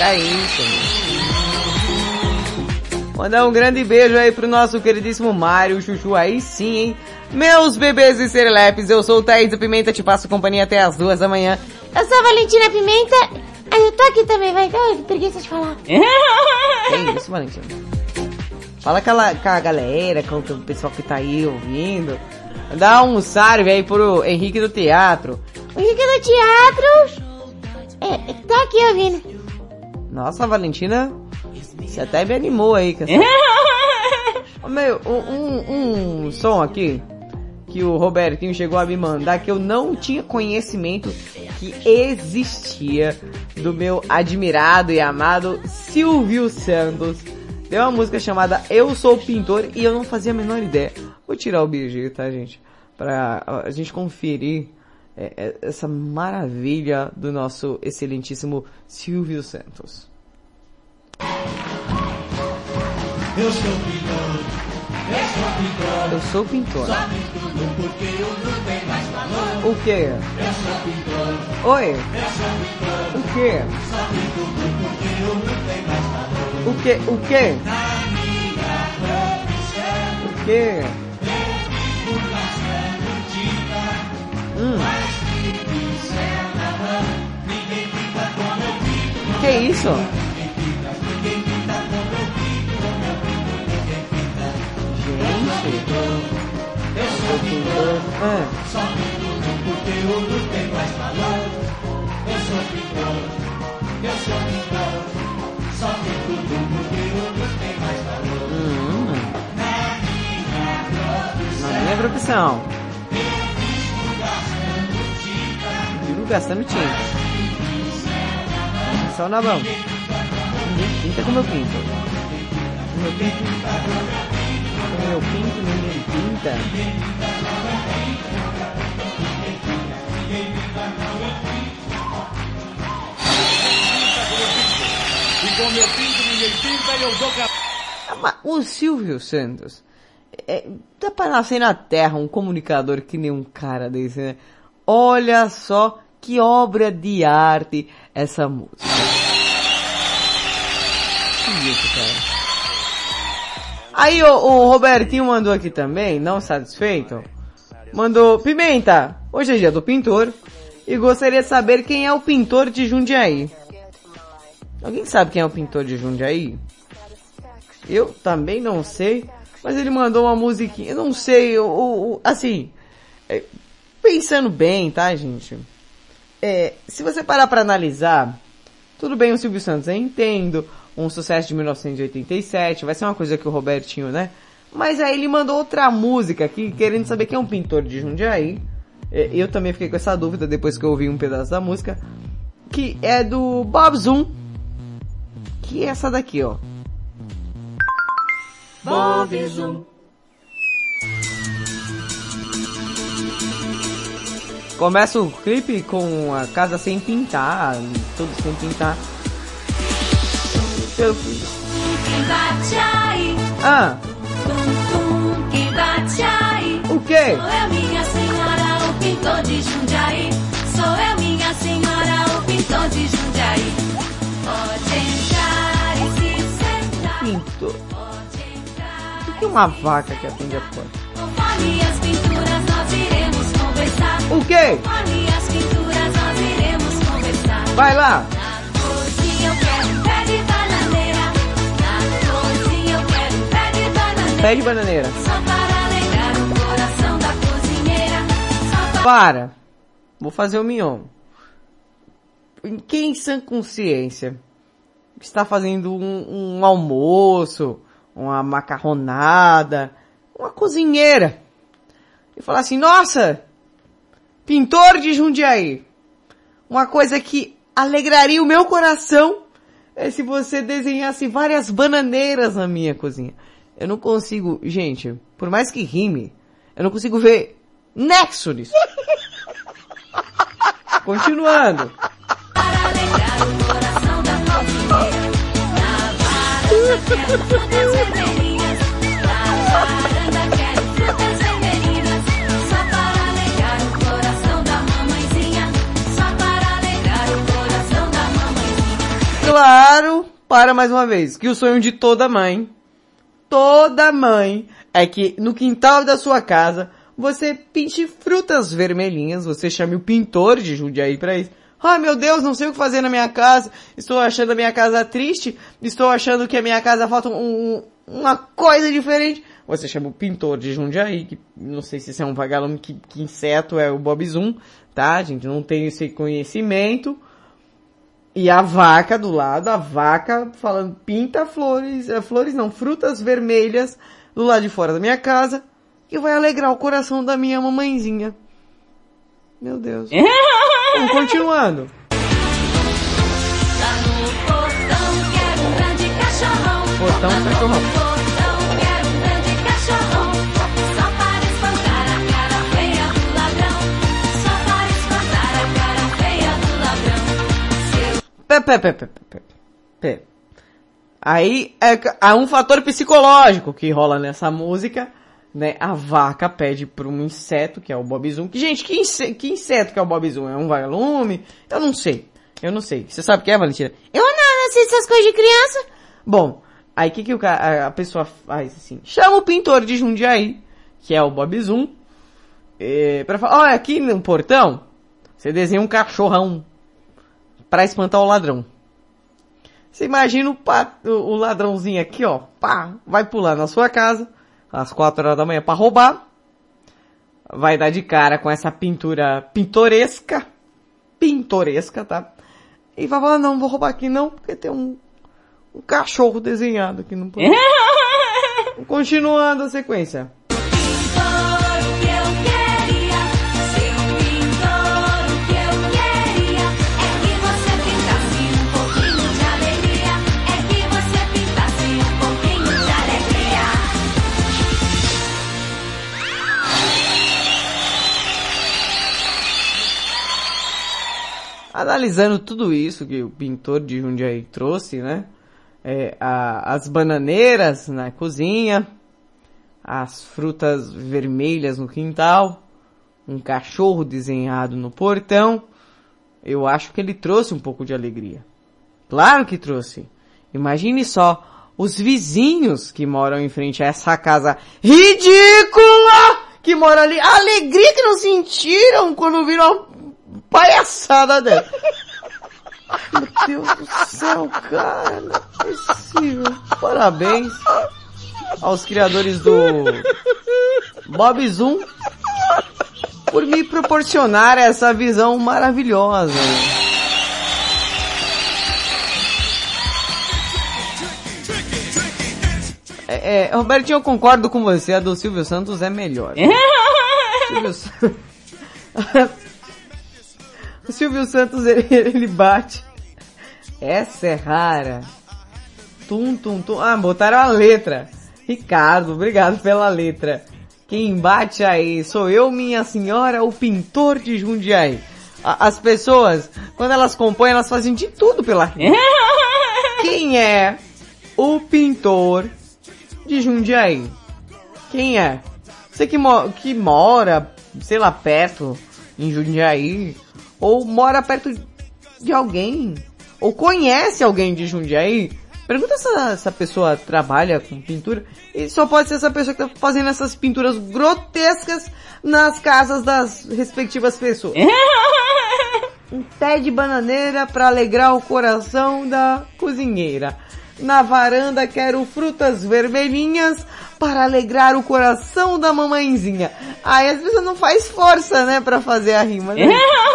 É isso. Mandar um grande beijo aí pro nosso queridíssimo Mário Chuchu aí sim, hein? Meus bebês e serelepes, eu sou o Thaís Pimenta, te passo companhia até as duas da manhã. Eu sou a Valentina Pimenta. Eu tô aqui também, vai. Ai, que preguiça de falar. Que isso, Valentina? Fala com a, com a galera, com o pessoal que tá aí ouvindo. Dá um salve aí pro Henrique do Teatro. O Henrique do Teatro. É, tá aqui ouvindo. Nossa, Valentina, você até me animou aí. Com essa... *laughs* Meu, um, um, um som aqui que o Robertinho chegou a me mandar que eu não tinha conhecimento que existia do meu admirado e amado Silvio Santos. Tem uma música chamada Eu Sou Pintor e eu não fazia a menor ideia. Vou tirar o BG, tá, gente? Pra a gente conferir é, é, essa maravilha do nosso excelentíssimo Silvio Santos. Eu sou pintor. Eu sou pintor. Eu sou pintor. Só pinto porque o não tem mais valor. O quê? Eu sou pintor. Oi? Eu sou pintor. O quê? Só pinto porque o não tem mais valor. O quê? O profissão. O tinta. Hum. Mas que. Que isso? Gente. Eu sou pintor. Ah. Só pinto porque o ouro tem mais valor. Eu sou pintor. Eu sou pintor. Só pinto porque o ouro tem mais valor. Hum. Na minha profissão. Na minha. Eu vivo gastando tinta. Só na mão. Ninguém pinta como eu pinto. Como eu pinto. Como eu pinto, ninguém pinta. E com meu pinto ninguém pinta e eu dou mas O Silvio Santos. É, dá pra nascer na terra um comunicador que nem um cara desse, né? Olha só que obra de arte essa música. Que isso, cara. Aí o, o Robertinho mandou aqui também, não satisfeito, mandou, Pimenta, hoje é dia do pintor, e gostaria de saber quem é o pintor de Jundiaí. Alguém sabe quem é o pintor de Jundiaí? Eu também não sei, Mas ele mandou uma musiquinha, eu não sei, o, assim, é, pensando bem, tá, gente? É, se você parar pra analisar, tudo bem o Silvio Santos, eu entendo, um sucesso de 1987, vai ser uma coisa que o Robertinho, né? Mas aí ele mandou outra música aqui, querendo saber quem é um pintor de Jundiaí. É, Eu também fiquei com essa dúvida depois que eu ouvi um pedaço da música. Que é do Bob Zoom. Que é essa daqui, ó. Bob Zoom. Começa o clipe com a casa sem pintar, tudo sem pintar. Aí? Ah, bate aí? o quê? Pintor. Por que uma vaca que atende a porta? O quê? Vai lá! Pé de bananeira. Para o! Vou fazer o mignon. Quem em sã consciência está fazendo um, um almoço, uma macarronada, uma cozinheira, e falar assim, nossa, pintor de Jundiaí, uma coisa que alegraria o meu coração é se você desenhasse várias bananeiras na minha cozinha. Eu não consigo, gente, por mais que rime, eu não consigo ver nexo nisso. *laughs* Continuando. Claro, para mais uma vez, que o sonho de toda mãe, toda mãe, é que no quintal da sua casa você pinte frutas vermelhinhas, você chame o pintor de Jundiaí pra isso. Ai meu Deus, não sei o que fazer na minha casa, estou achando a minha casa triste, estou achando que a minha casa falta um- um- uma coisa diferente. Você chama o pintor de Jundiaí, que não sei se isso é um vagalume, que, que inseto é o Bob Zoom, tá gente? Não tenho esse conhecimento. E a vaca do lado, a vaca falando, pinta flores, eh, flores não, frutas vermelhas do lado de fora da minha casa, que vai alegrar o coração da minha mamãezinha. Meu Deus. *laughs* Vamos continuando. Lá no portão quero um grande cachorrão. Portão, cachorrão. Portão quero um grande cachorrão. Só para espantar a cara feia do ladrão. Só para espantar a cara feia do ladrão. Seu Pé, pé, pé, pé, pé, pé. pé. Aí é, há um fator psicológico que rola nessa música, né? A vaca pede para um inseto, que é o Bob Zoom. Que, gente, que, inse- que inseto que é o Bob Zoom? É um vagalume? Eu não sei. Eu não sei. Você sabe o que é, Valentina? Eu não assisto essas coisas de criança. Bom, aí que, que o a, pessoa faz assim? Chama o pintor de Jundiaí, que é o Bob Zoom, eh, pra falar, olha, aqui no portão, você desenha um cachorrão pra espantar o ladrão. Você imagina o, pa- o- o ladrãozinho aqui, ó, pá, vai pular na sua casa, às quatro horas da manhã pra roubar, vai dar de cara com essa pintura pintoresca, pintoresca, tá? E vai falar, não, vou roubar aqui não, porque tem um, um cachorro desenhado aqui no. *laughs* Continuando a sequência. Analisando tudo isso que o pintor de Jundiaí trouxe, né? É, a- as bananeiras na cozinha, as frutas vermelhas no quintal, um cachorro desenhado no portão. Eu acho que ele trouxe um pouco de alegria. Claro que trouxe. Imagine só os vizinhos que moram em frente a essa casa ridícula que mora ali. A alegria que não sentiram quando viram palhaçada dessa. Meu Deus do céu, cara, não é possível. Parabéns. aos criadores do Bob Zoom por me proporcionar essa visão maravilhosa. É, é, Robertinho, eu concordo com você, a do Silvio Santos é melhor. *laughs* Silvio, Sa- *laughs* o Silvio Santos, *laughs* ele, ele bate. Essa é rara. Tum, tum, tum. Ah, botaram a letra. Ricardo, obrigado pela letra. Quem bate aí sou eu, minha senhora, o pintor de Jundiaí. A- As pessoas, quando elas compõem, elas fazem de tudo pela. *laughs* Quem é o pintor de Jundiaí? Quem é? Você que, mo que mora, sei lá, perto, em Jundiaí, ou mora perto de alguém, ou conhece alguém de Jundiaí, pergunta se essa, essa pessoa trabalha com pintura, e só pode ser essa pessoa que tá fazendo essas pinturas grotescas nas casas das respectivas pessoas. *laughs* Um pé de bananeira para alegrar o coração da cozinheira. Na varanda quero frutas vermelhinhas para alegrar o coração da mamãezinha. Aí às vezes não faz força, né, para fazer a rima. Né? *laughs*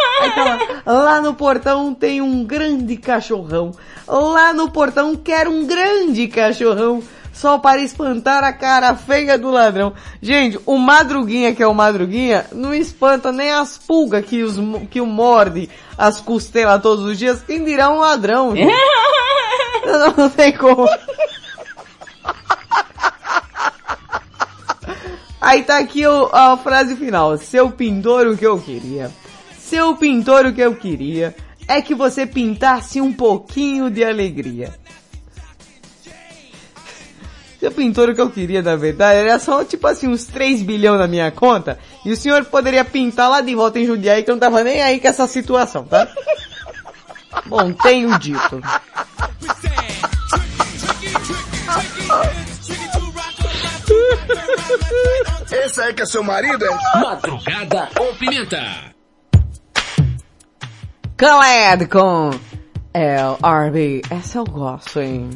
Aí lá, no portão tem um grande cachorrão. Lá no portão quero um grande cachorrão. Só para espantar a cara feia do ladrão. Gente, o Madruguinha, que é o Madruguinha, não espanta nem as pulgas que, os, que o morde as costelas todos os dias. Quem dirá um ladrão, *laughs* não, não tem como. Aí tá aqui a frase final. Seu pintor, o que eu queria. Seu pintor, o que eu queria é que você pintasse um pouquinho de alegria. Seu pintor, o que eu queria, na verdade, era só, tipo assim, uns 3 bilhões na minha conta, e o senhor poderia pintar lá de volta em Jundiaí, que eu não tava nem aí com essa situação, tá? Bom, tenho dito. Esse aí que é seu marido, é? Madrugada com pimenta. Khaled com LRB. Essa eu gosto, hein?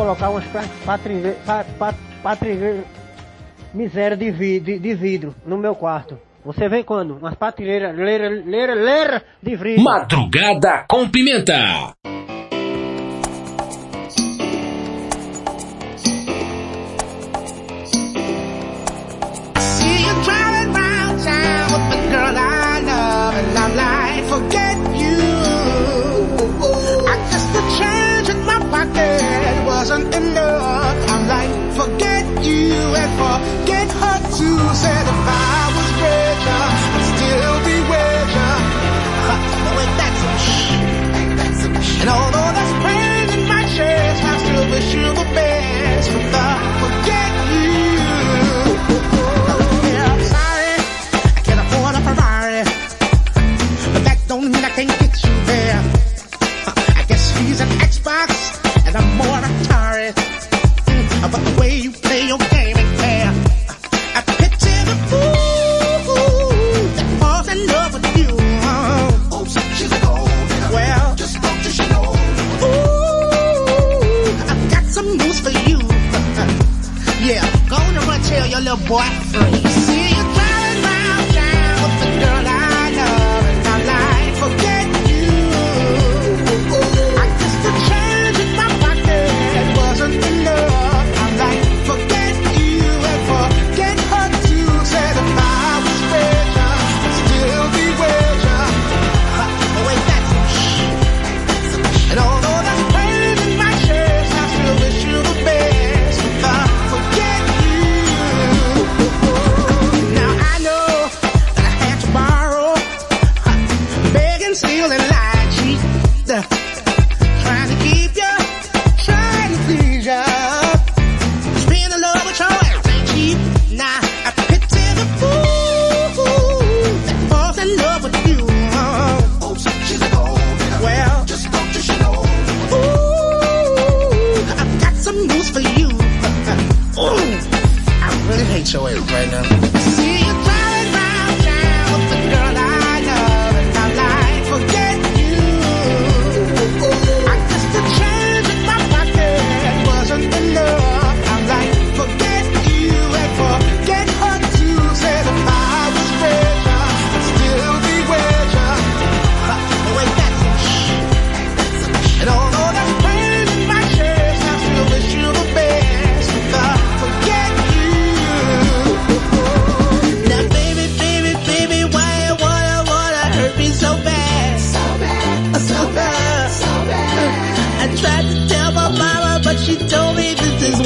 Colocar umas pa- patrile- pa- pa- patrile- miséria de, de, de vidro no meu quarto. Você vem quando? Umas patilheiras, leira, leira, leira de vidro. Madrugada com Pimenta. Wasn't enough. I'm like, forget you and forget her too. Said if I was richer, I'd still be with. Huh, *laughs* but wait, that's some shit. And although there's pain in my chest, I still wish you the best. But the forget you. Oh, yeah, I'm sorry, I can't afford a Ferrari, but that don't mean I can't get you there. I guess he's an Xbox, and I'm more. The way you play your game ain't fair. I picture the fool that falls in love with you. Oh, she's a gold. Well, just don't you know? Ooh, I've got some news for you. *laughs* Yeah, go on and run tell your little boy free.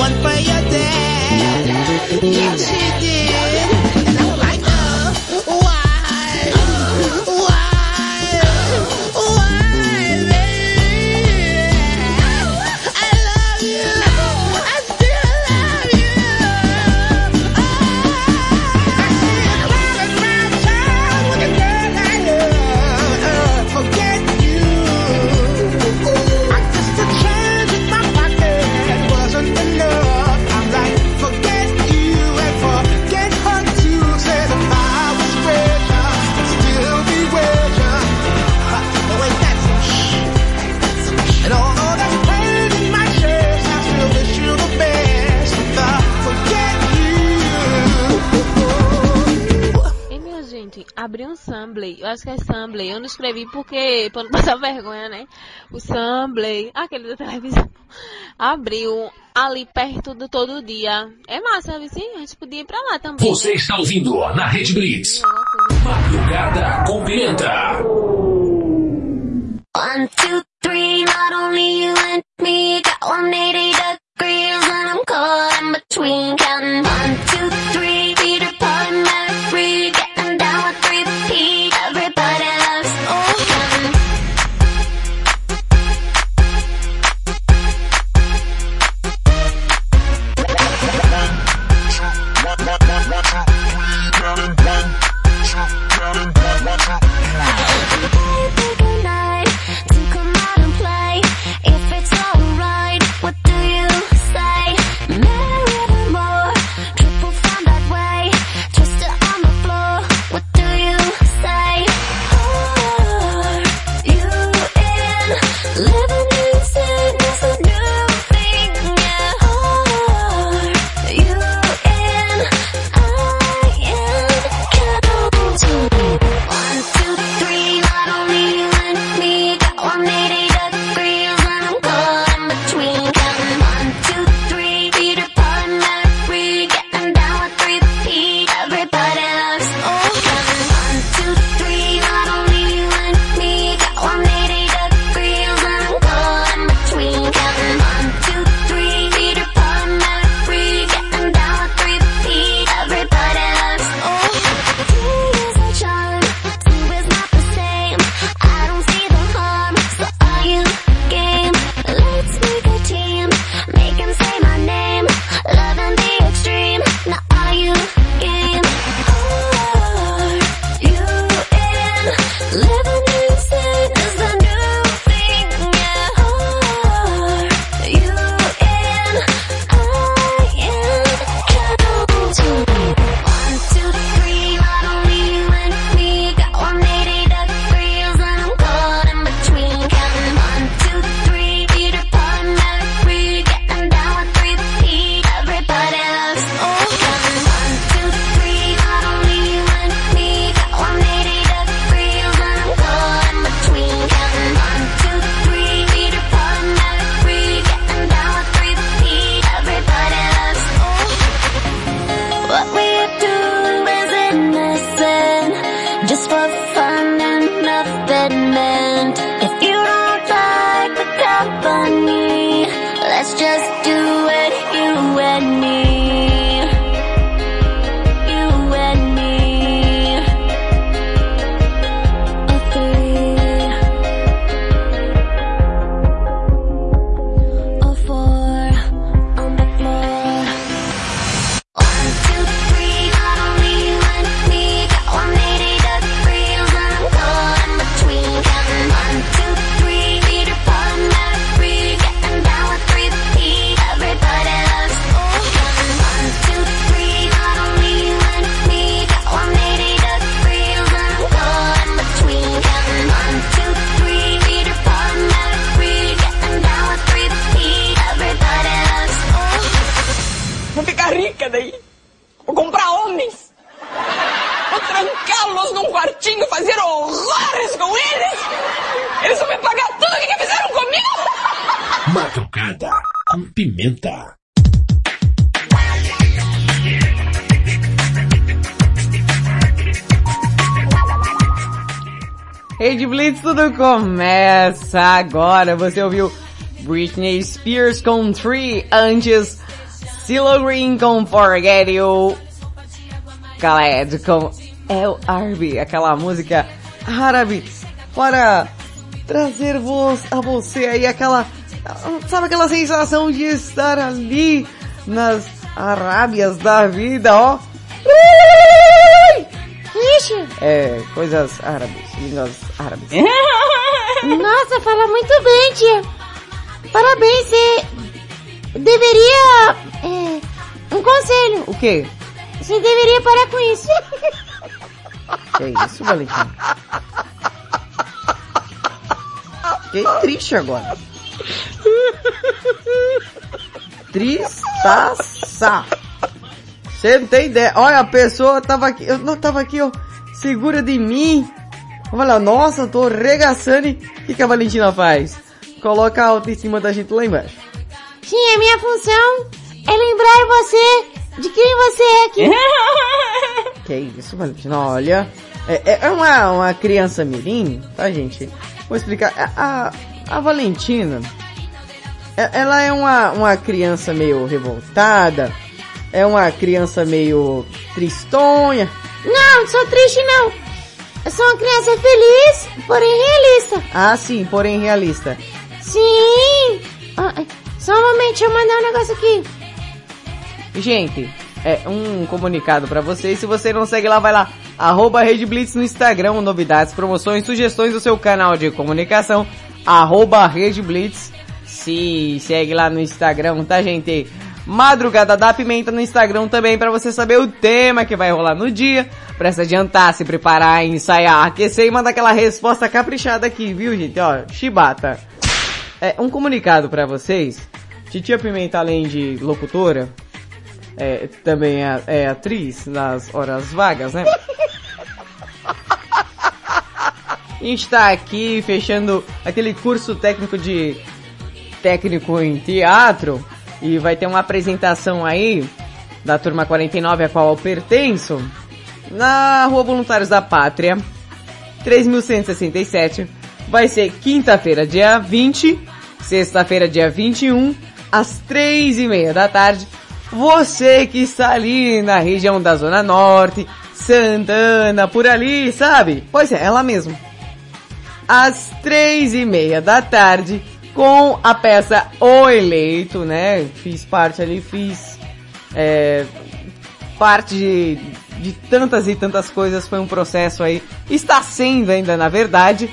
One for your dad. Yeah, she did. Não escrevi porque, pra *laughs* não passar vergonha, né? O Sambley, aquele da televisão, *laughs* abriu ali perto do todo dia. É massa, viu? Sim, a gente podia ir pra lá também. Você está ouvindo na Rede Blitz. Madrugada com Pimenta. One, two, three, not only you and me got 180 degrees and I'm caught in between counting one, two, three, What we do is innocent, just for fun. Pimenta. Rede Blitz, tudo começa agora. Você ouviu Britney Spears com Three, antes CeeLo Green com Forget You, Khaled com El Arbi, aquela música árabe para trazer a você aí aquela, sabe aquela sensação de estar ali nas Arábias da vida, ó. Ixi. É, coisas árabes, línguas árabes. *laughs* Nossa, fala muito bem, tia. Parabéns, você deveria... É, um conselho. O quê? Você deveria parar com isso. Que isso, Valentim? *laughs* Fiquei triste agora. Tristaça. Você não tem ideia. Olha, a pessoa tava aqui, eu não tava aqui, ó, segura de mim. Olha, nossa, eu tô regaçando. e O que, a Valentina faz? Coloca a autoestima da gente lá embaixo. Sim, a minha função é lembrar você de quem você é aqui. *laughs* Que isso, Valentina? Olha, é, é- é uma, uma criança mirim, tá, gente? Vou explicar. A, a, a Valentina, é- ela é uma, uma criança meio revoltada, é uma criança meio tristonha. Não, não sou triste não. Eu sou uma criança feliz, porém realista. Ah, sim, porém realista. Sim. Ah, só um momento, deixa eu mandar um negócio aqui. Gente, é um comunicado pra vocês. Se você não segue lá, vai lá. Arroba Rede Blitz no Instagram, novidades, promoções, sugestões do seu canal de comunicação. Arroba Rede Blitz. Se segue lá no Instagram, tá gente? Madrugada da Pimenta no Instagram também pra você saber o tema que vai rolar no dia. Pra se adiantar, se preparar, ensaiar, aquecer e mandar aquela resposta caprichada aqui, viu gente? Ó, chibata. É, um comunicado pra vocês. Titia Pimenta, além de locutora, é, também é, é atriz nas horas vagas, né? *laughs* A gente tá aqui fechando aquele curso técnico de técnico em teatro e vai ter uma apresentação aí da turma 49 a qual eu pertenço na Rua Voluntários da Pátria 3167 vai ser quinta-feira dia 20 sexta-feira dia 21 às três e meia da tarde você que está ali na região da Zona Norte, Santana, por ali, sabe? Pois é, ela mesmo. Às três e meia da tarde, com a peça O Eleito, né? Fiz parte ali, fiz é, parte de, de tantas e tantas coisas, foi um processo aí, está sendo ainda na verdade.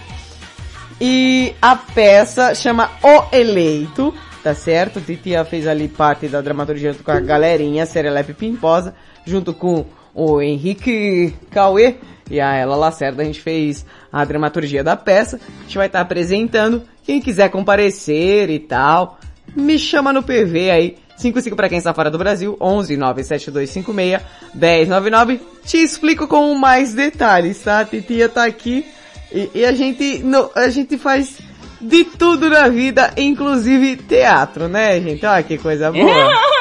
E a peça chama O Eleito, tá certo? Titia fez ali parte da dramaturgia junto com a galerinha, Serelepe Pimposa, junto com o Henrique Cauê e a Ela Lacerda, a gente fez a dramaturgia da peça, a gente vai estar apresentando, quem quiser comparecer e tal, me chama no PV aí, 55 para quem está fora do Brasil, 11 97256 1099, te explico com mais detalhes, tá? A titia tá aqui e, e a gente, no, a gente faz de tudo na vida, inclusive teatro, né, gente? Olha que coisa boa. *laughs*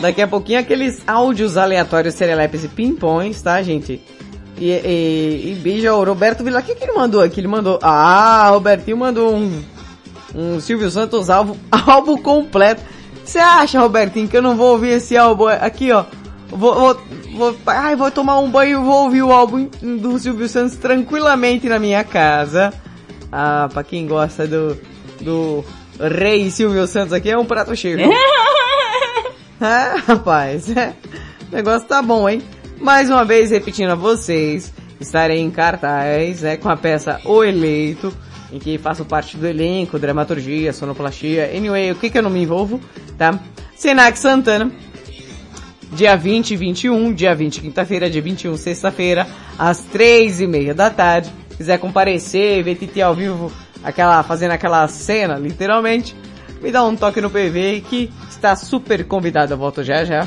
Daqui a pouquinho aqueles áudios aleatórios, serelepes e pimpões, tá, gente? E, e, e beijo ao Roberto Vila. O que, que ele mandou aqui? Ele mandou. Ah, Robertinho mandou um. Um Silvio Santos álbum, *laughs* álbum completo. Você acha, Robertinho, que eu não vou ouvir esse álbum aqui, ó? Vou, vou, vou, ai, vou tomar um banho e vou ouvir o álbum do Silvio Santos tranquilamente na minha casa. Ah, pra quem gosta do, do rei Silvio Santos aqui, é um prato cheio. *laughs* *laughs* É, rapaz, é. O negócio tá bom, hein? Mais uma vez repetindo a vocês, estarei em cartaz, né, com a peça O Eleito, em que faço parte do elenco, dramaturgia, sonoplastia, anyway, o que que eu não me envolvo, tá? Senac Santana, dia 20 e 21, dia 20 quinta-feira, dia 21 sexta-feira, às três e meia da tarde. Quiser comparecer, ver Titi ao vivo, aquela, fazendo aquela cena, literalmente, me dá um toque no PV que está super convidado. Eu volto já já.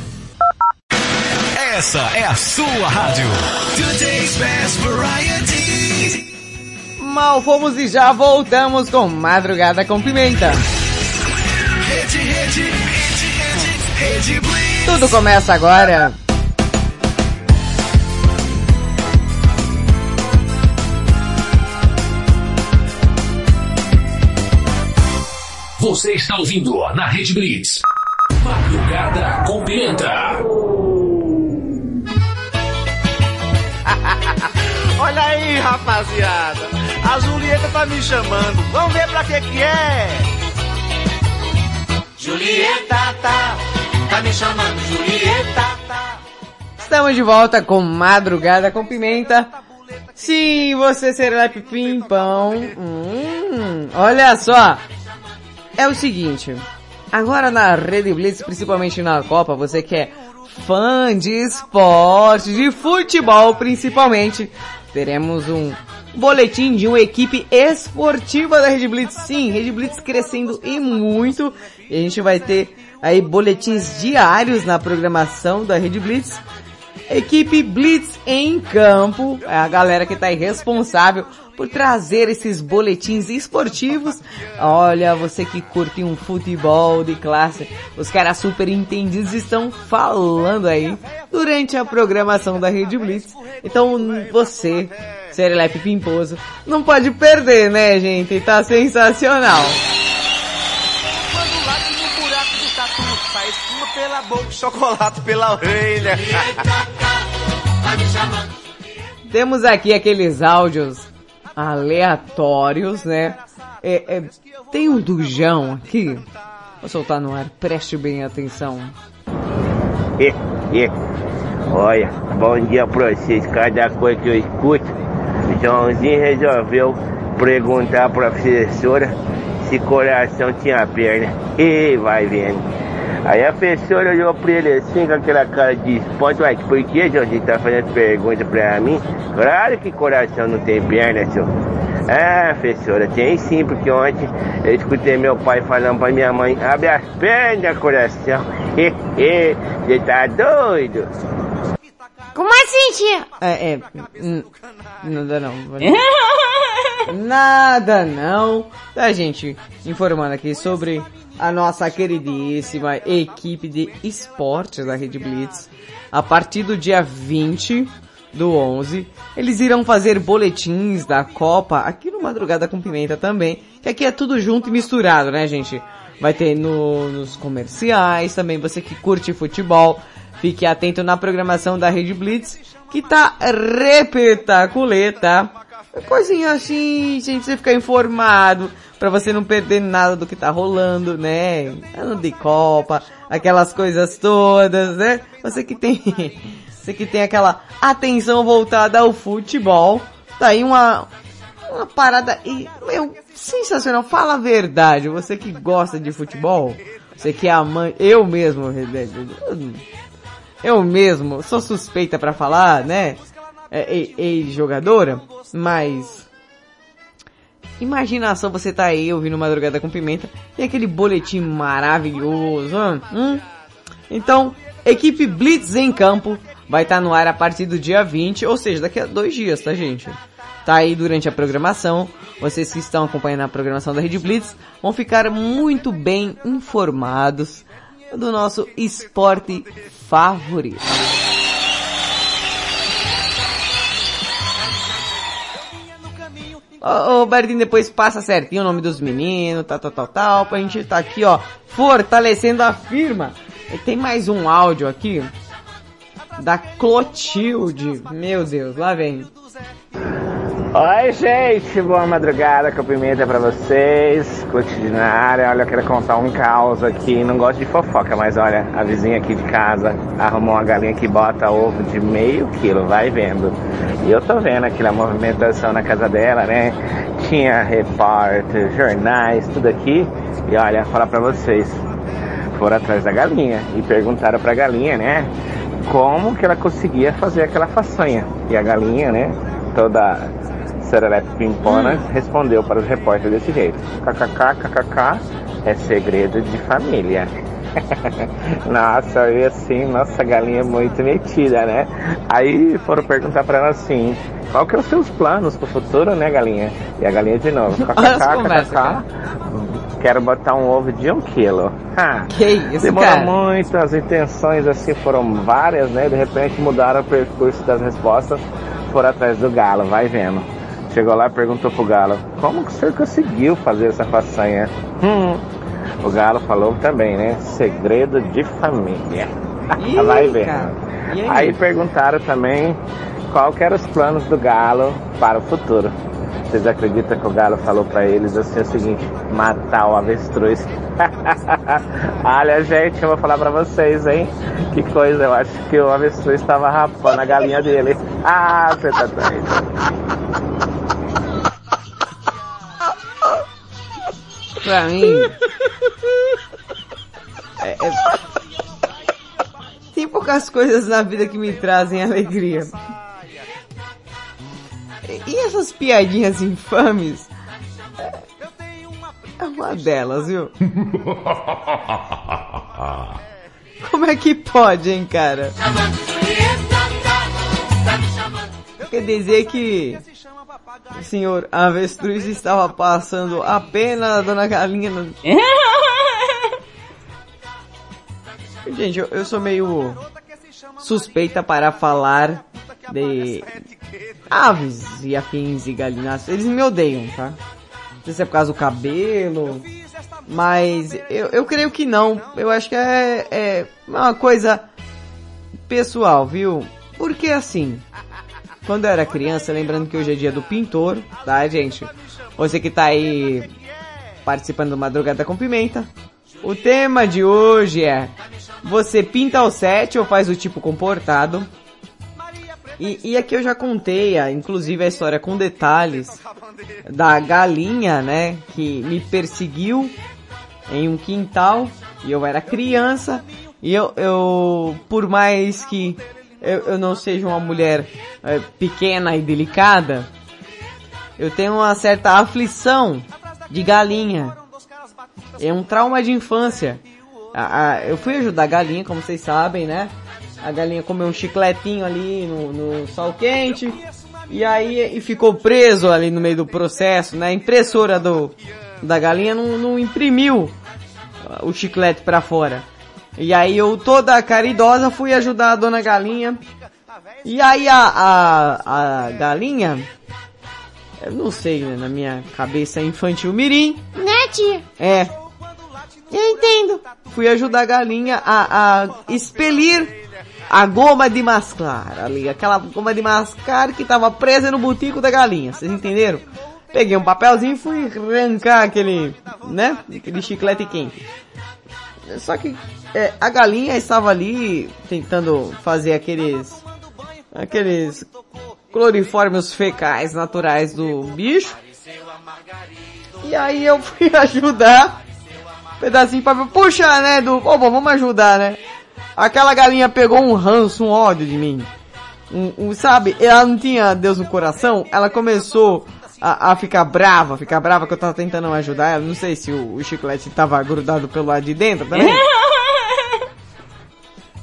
Essa é a sua rádio. Today's best variety. Mal fomos e já voltamos com Madrugada com Pimenta. Rede, rede, rede, rede, rede Blitz. Tudo começa agora. Você está ouvindo na Rede Blitz. Madrugada com Pimenta. Aí, rapaziada. A Julieta tá me chamando. Vamos ver pra que que é. Julieta tá, tá me chamando, Julieta tá. Estamos de volta com Madrugada com Pimenta. Sim, você Serelepe Pimpão. Hum, olha só. É o seguinte. Agora na Rede Blitz, principalmente na Copa, você que é fã de esporte, de futebol principalmente, teremos um boletim de uma equipe esportiva da Rede Blitz. Sim, Rede Blitz crescendo e muito. E a gente vai ter aí boletins diários na programação da Rede Blitz. Equipe Blitz em campo, é a galera que está responsável por trazer esses boletins esportivos. Olha, você que curte um futebol de classe, os caras super entendidos estão falando aí durante a programação da Rede Blitz. Então você, Serelepe Pimposo, não pode perder, né, gente? Tá sensacional. Pela boca, chocolate pela orelha. Temos aqui aqueles áudios aleatórios, né? É, é, tem um dujão aqui. Vou soltar no ar, preste bem atenção. E, e, olha, bom dia pra vocês. Cada coisa que eu escuto, Joãozinho resolveu perguntar pra professora se coração tinha perna. E vai vendo. Aí a professora olhou pra ele assim com aquela cara de espanto. Ué, por que, Joãozinho, tá fazendo pergunta pra mim? Claro que coração não tem perna, senhor. Ah, professora, tem sim, porque ontem eu escutei meu pai falando pra minha mãe, abre as pernas, coração. *laughs* Você tá doido? Como assim, tia? É, é. Nada não. *laughs* Nada não. Tá, gente? Informando aqui sobre a nossa queridíssima equipe de esportes da Rede Blitz. A partir do dia 20 do 11, eles irão fazer boletins da Copa aqui no Madrugada com Pimenta também. Que aqui é tudo junto e misturado, né, gente? Vai ter no, nos comerciais também. Você que curte futebol, fique atento na programação da Rede Blitz, que tá repetaculê, tá? Coisinha assim, gente, você ficar informado, pra você não perder nada do que tá rolando, né? Ano de Copa, aquelas coisas todas, né? Você que tem, *laughs* você que tem aquela atenção voltada ao futebol, tá aí uma, uma parada, e, meu, sensacional, fala a verdade, você que gosta de futebol, você que é amante, eu mesmo, eu mesmo, sou suspeita pra falar, né? É, e- Ex-jogadora, mas... Imagina só você tá aí ouvindo Madrugada com Pimenta e aquele boletim maravilhoso, hum? Então, equipe Blitz em campo vai estar no ar a partir do dia 20, ou seja, daqui a dois dias, tá gente? Tá aí durante a programação, vocês que estão acompanhando a programação da Rede Blitz vão ficar muito bem informados do nosso esporte favorito. Ô, ô Berdinho, depois passa certinho o nome dos meninos, tal, tal, tal, tal, pra gente tá aqui, ó, fortalecendo a firma. E tem mais um áudio aqui, da Clotilde. Meu Deus, lá vem. Oi, gente, boa madrugada com pimenta pra vocês. Cotidianária, olha, eu quero contar um caos aqui. Não gosto de fofoca, mas olha, a vizinha aqui de casa arrumou uma galinha que bota ovo de meio quilo, vai vendo. E eu tô vendo aquela movimentação na casa dela, né? Tinha repórter, jornais, tudo aqui. E olha, falar pra vocês, foram atrás da galinha e perguntaram pra galinha, né? Como que ela conseguia fazer aquela façanha. E a galinha, né? Toda serelepe pimpona, respondeu para os repórteres desse jeito. KKK, KKK, é segredo de família. *laughs* nossa, eu assim, nossa, galinha muito metida, né? Aí foram perguntar para ela assim, qual que é os seus planos pro futuro, né, galinha? E a galinha de novo, *laughs* KKK. KKK, quero botar um ovo de um quilo. Que isso, Demorou cara? muito, as intenções assim foram várias, né? De repente mudaram o percurso das respostas, foram atrás do galo, vai vendo. Chegou lá e perguntou pro galo, como que o senhor conseguiu fazer essa façanha? Hum, o galo falou também, né? Segredo de família. Ih, *laughs* vai. E aí? Aí perguntaram também qual que eram os planos do galo para o futuro. Vocês acreditam que o galo falou pra eles assim o seguinte, matar o avestruz. *laughs* Olha, gente, eu vou falar pra vocês, hein? Que coisa, eu acho que o avestruz estava rapando a galinha dele. *laughs* Ah, você tá doido. Pra mim. É, é- Tem poucas coisas na vida que me trazem alegria. E- essas piadinhas infames? É- É uma delas, viu? *laughs* Como é que pode, hein, cara? Quer dizer que o senhor avestruz estava passando apenas a dona galinha no... *laughs* Gente, eu, eu sou meio suspeita para falar de aves e afins e galináceos. Eles me odeiam, tá? Não sei se é por causa do cabelo, mas eu, eu creio que não. Eu acho que é, é uma coisa pessoal, viu? Porque assim, quando eu era criança, lembrando que hoje é dia do pintor, tá, gente? Você que tá aí participando do Madrugada com Pimenta. O tema de hoje é Você pinta o set ou faz o tipo comportado? E, e aqui eu já contei, a- inclusive a história com detalhes da galinha, né, que me perseguiu em um quintal e eu era criança e eu, eu por mais que eu, eu não seja uma mulher eh, pequena e delicada, eu tenho uma certa aflição de galinha. É um trauma de infância. A- a- eu fui ajudar a galinha, como vocês sabem, né? A galinha comeu um chicletinho ali no, no sol quente. E aí e ficou preso ali no meio do processo, né? A impressora do, da galinha não, não imprimiu o chiclete pra fora. E aí eu toda caridosa fui ajudar a dona galinha. E aí a, a, a galinha, eu não sei, né, na minha cabeça infantil mirim, Né, tia? é, Eu entendo. fui ajudar a galinha a, a expelir a goma de mascar ali, aquela goma de mascar que tava presa no butico da galinha, vocês entenderam? Peguei um papelzinho e fui arrancar aquele, né, aquele chiclete quente. Só que é, a galinha estava ali tentando fazer aqueles, aqueles cloriformes fecais naturais do bicho. E aí eu *laughs* fui ajudar pedacinho pra puxa, né, do, ô, bom, vamos ajudar, né? Aquela galinha pegou um ranço, um ódio de mim. Um, um, sabe, ela não tinha Deus no coração, ela começou a, a ficar brava, ficar brava que eu tava tentando ajudar ela, não sei se o, o chiclete tava grudado pelo lado de dentro também. *laughs*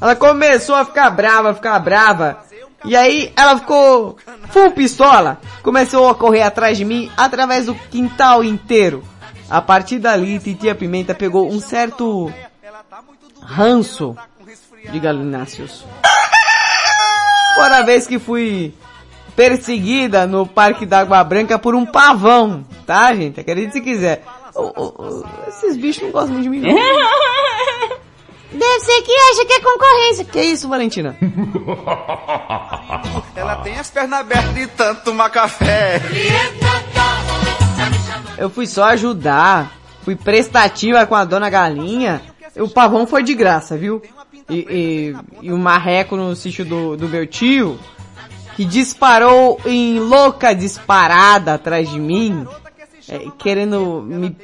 ela começou a ficar brava, ficar brava. E aí ela ficou full pistola, começou a correr atrás de mim através do quintal inteiro. A partir dali, Titia Pimenta pegou um certo ranço de galináceos. Fora a vez que fui perseguida no Parque da Água Branca por um pavão, tá gente? Acredite se quiser. Esses bichos não gostam muito de mim não. *laughs* Deve ser que acha que é concorrência. Que isso, Valentina? *laughs* Ela tem as pernas abertas de tanto tomar café. Eu fui só ajudar. Fui prestativa com a dona galinha. O pavão foi de graça, viu? E, e, e o marreco no sítio do, do meu tio, que disparou em louca disparada atrás de mim, é, querendo me,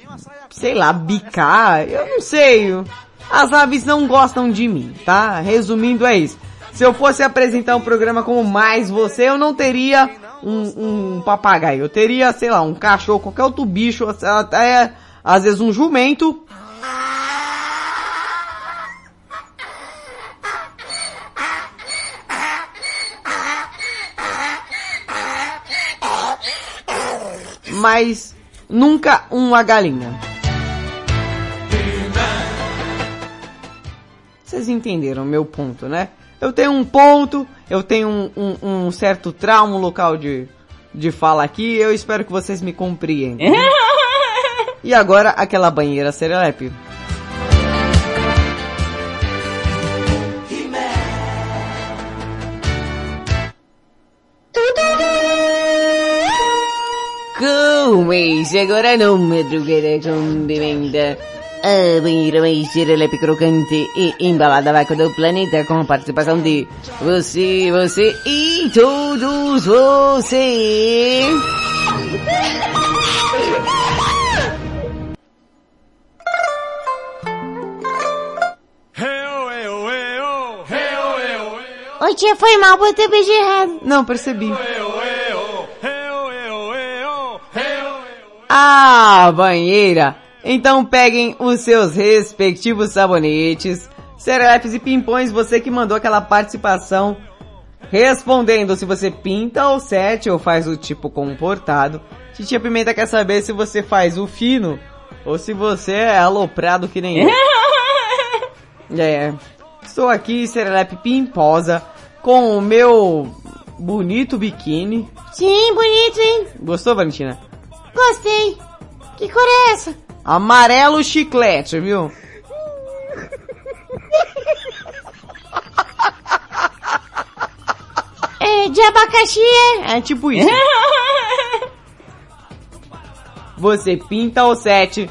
sei lá, bicar. Eu não sei. As aves não gostam de mim, tá? Resumindo é isso. Se eu fosse apresentar um programa como Mais Você, eu não teria um, um papagaio. Eu teria, sei lá, um cachorro, qualquer outro bicho, até às vezes um jumento. Mas nunca uma galinha. Vocês entenderam o meu ponto, né? Eu tenho um ponto, eu tenho um, um, um certo trauma, um local de, de fala aqui, eu espero que vocês me compreendam. *laughs* e agora, aquela banheira serelepe. Come-se agora no madrugada com pimenta. A banheira mais serelepe crocante e embalada vácuo do planeta com a participação de você, você e todos você. Oi, tia, foi mal, botei o beijo errado. Não, percebi. Ah, banheira! Então peguem os seus respectivos sabonetes, serelepes e pimpões, você que mandou aquela participação respondendo se você pinta o set ou faz o tipo comportado. Titia Pimenta quer saber se você faz o fino ou se você é aloprado que nem eu. *laughs* É, estou aqui, serelepe pimposa, com o meu bonito biquíni. Sim, bonito, hein? Gostou, Valentina? Gostei. Que cor é essa? Amarelo chiclete, viu? É, de abacaxi, é? É tipo isso. Você pinta o set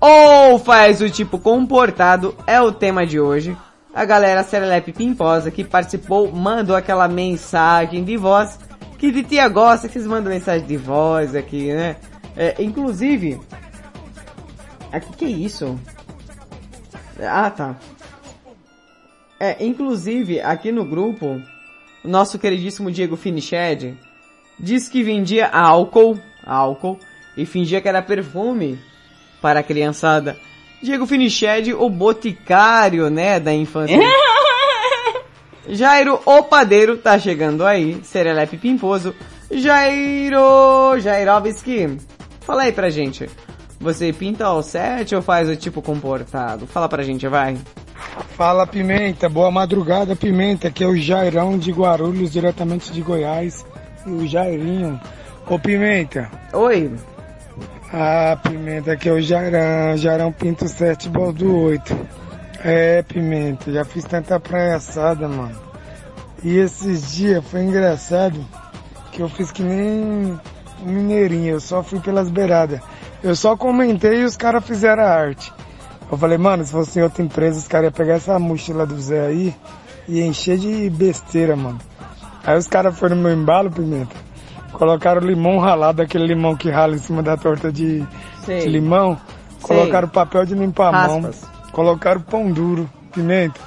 ou faz o tipo comportado é o tema de hoje. A galera Serelepe Pimposa que participou mandou aquela mensagem de voz que de tia gosta que vocês mandam mensagem de voz aqui, né? É, inclusive, aqui que é isso? Ah, tá. É, inclusive, aqui no grupo, o nosso queridíssimo Diego Finiched disse que vendia álcool, álcool, e fingia que era perfume para a criançada. Diego Finiched, o boticário, né, da infância. *laughs* Jairo, o padeiro, tá chegando aí. Serelepe Pimposo. Jairo, Jairovski. Fala aí pra gente. Você pinta ao set ou faz o tipo comportado? Fala pra gente, vai. Fala Pimenta, boa madrugada Pimenta, aqui é o Jairão de Guarulhos, diretamente de Goiás. E o Jairinho. Ô Pimenta. Oi. Ah, Pimenta, aqui é o Jairão, Jairão Pinto 7 do 8. É, Pimenta, já fiz tanta praia assada, mano. E esses dias foi engraçado que eu fiz que nem mineirinho, eu só fui pelas beiradas. Eu só comentei e os caras fizeram a arte. Eu falei, mano, se fosse em outra empresa, os caras iam pegar essa mochila do Zé aí e encher de besteira, mano. Aí os caras foram no meu embalo, Pimenta. Colocaram limão ralado, aquele limão que rala em cima da torta de, Sei. de limão. Sei. Colocaram papel de limpar a mão. Raspas. Colocaram pão duro, pimenta.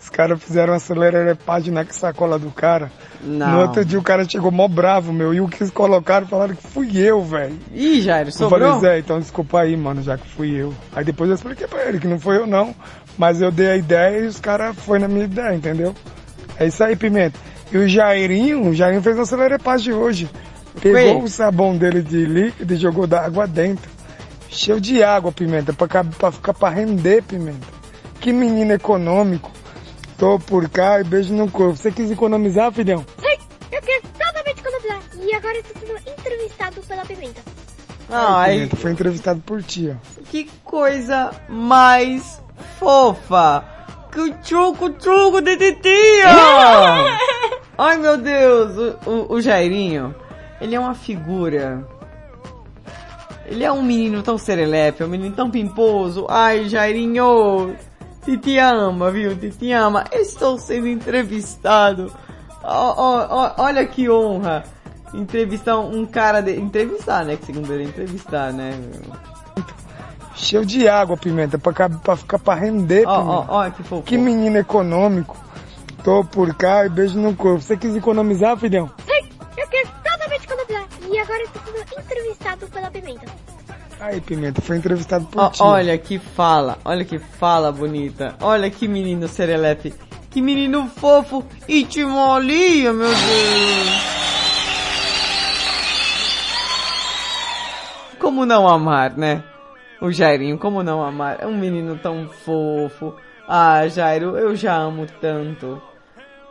Os caras fizeram uma acelerepagem na sacola do cara. Não. No outro dia o cara chegou mó bravo, meu. E o que eles colocaram falaram que fui eu, velho. Ih, Jairo, Eu sobrou? falei, Zé, então desculpa aí, mano, já que fui eu. Aí depois eu expliquei pra ele que não foi eu não. Mas eu dei a ideia e os caras foi na minha ideia, entendeu? É isso aí, Pimenta. E o Jairinho, o Jairinho fez uma acelerepagem hoje. Pegou o sabão dele de líquido e jogou da água dentro. Cheio de água, Pimenta, pra, pra ficar pra render, Pimenta. Que menino econômico. Tô por cá e beijo no corpo. Você quis economizar, filhão? Sim, eu quero totalmente economizar. E agora eu tô sendo entrevistado pela Pimenta. Ai, Pimenta foi entrevistado por ti, ó. que coisa mais fofa. Que tchuco, tchuco de titia. *laughs* Ai, meu Deus. O, o, o Jairinho, ele é uma figura. Ele é um menino tão serelepe, um menino tão pimposo. Ai, Jairinho. Titi ama, viu? Titi ama. Estou sendo entrevistado. Ó, ó, ó, olha que honra. Entrevistar um cara de... Entrevistar, né? Que segundo ele é entrevistar, né? Cheio de água, Pimenta, pra, pra ficar pra render, ó, que fofo. Que menino econômico. Tô por cá e beijo no corpo. Você quis economizar, filhão? Sim, eu quero totalmente economizar. E agora eu tô sendo entrevistado pela Pimenta. Aí, Pimenta, foi entrevistado por Ó, ti. olha que fala, olha que fala bonita. Olha que menino serelepe. Que menino fofo e timolinho, meu Deus. Como não amar, né? O Jairinho, como não amar? É um menino tão fofo. Ah, Jairo, eu já amo tanto.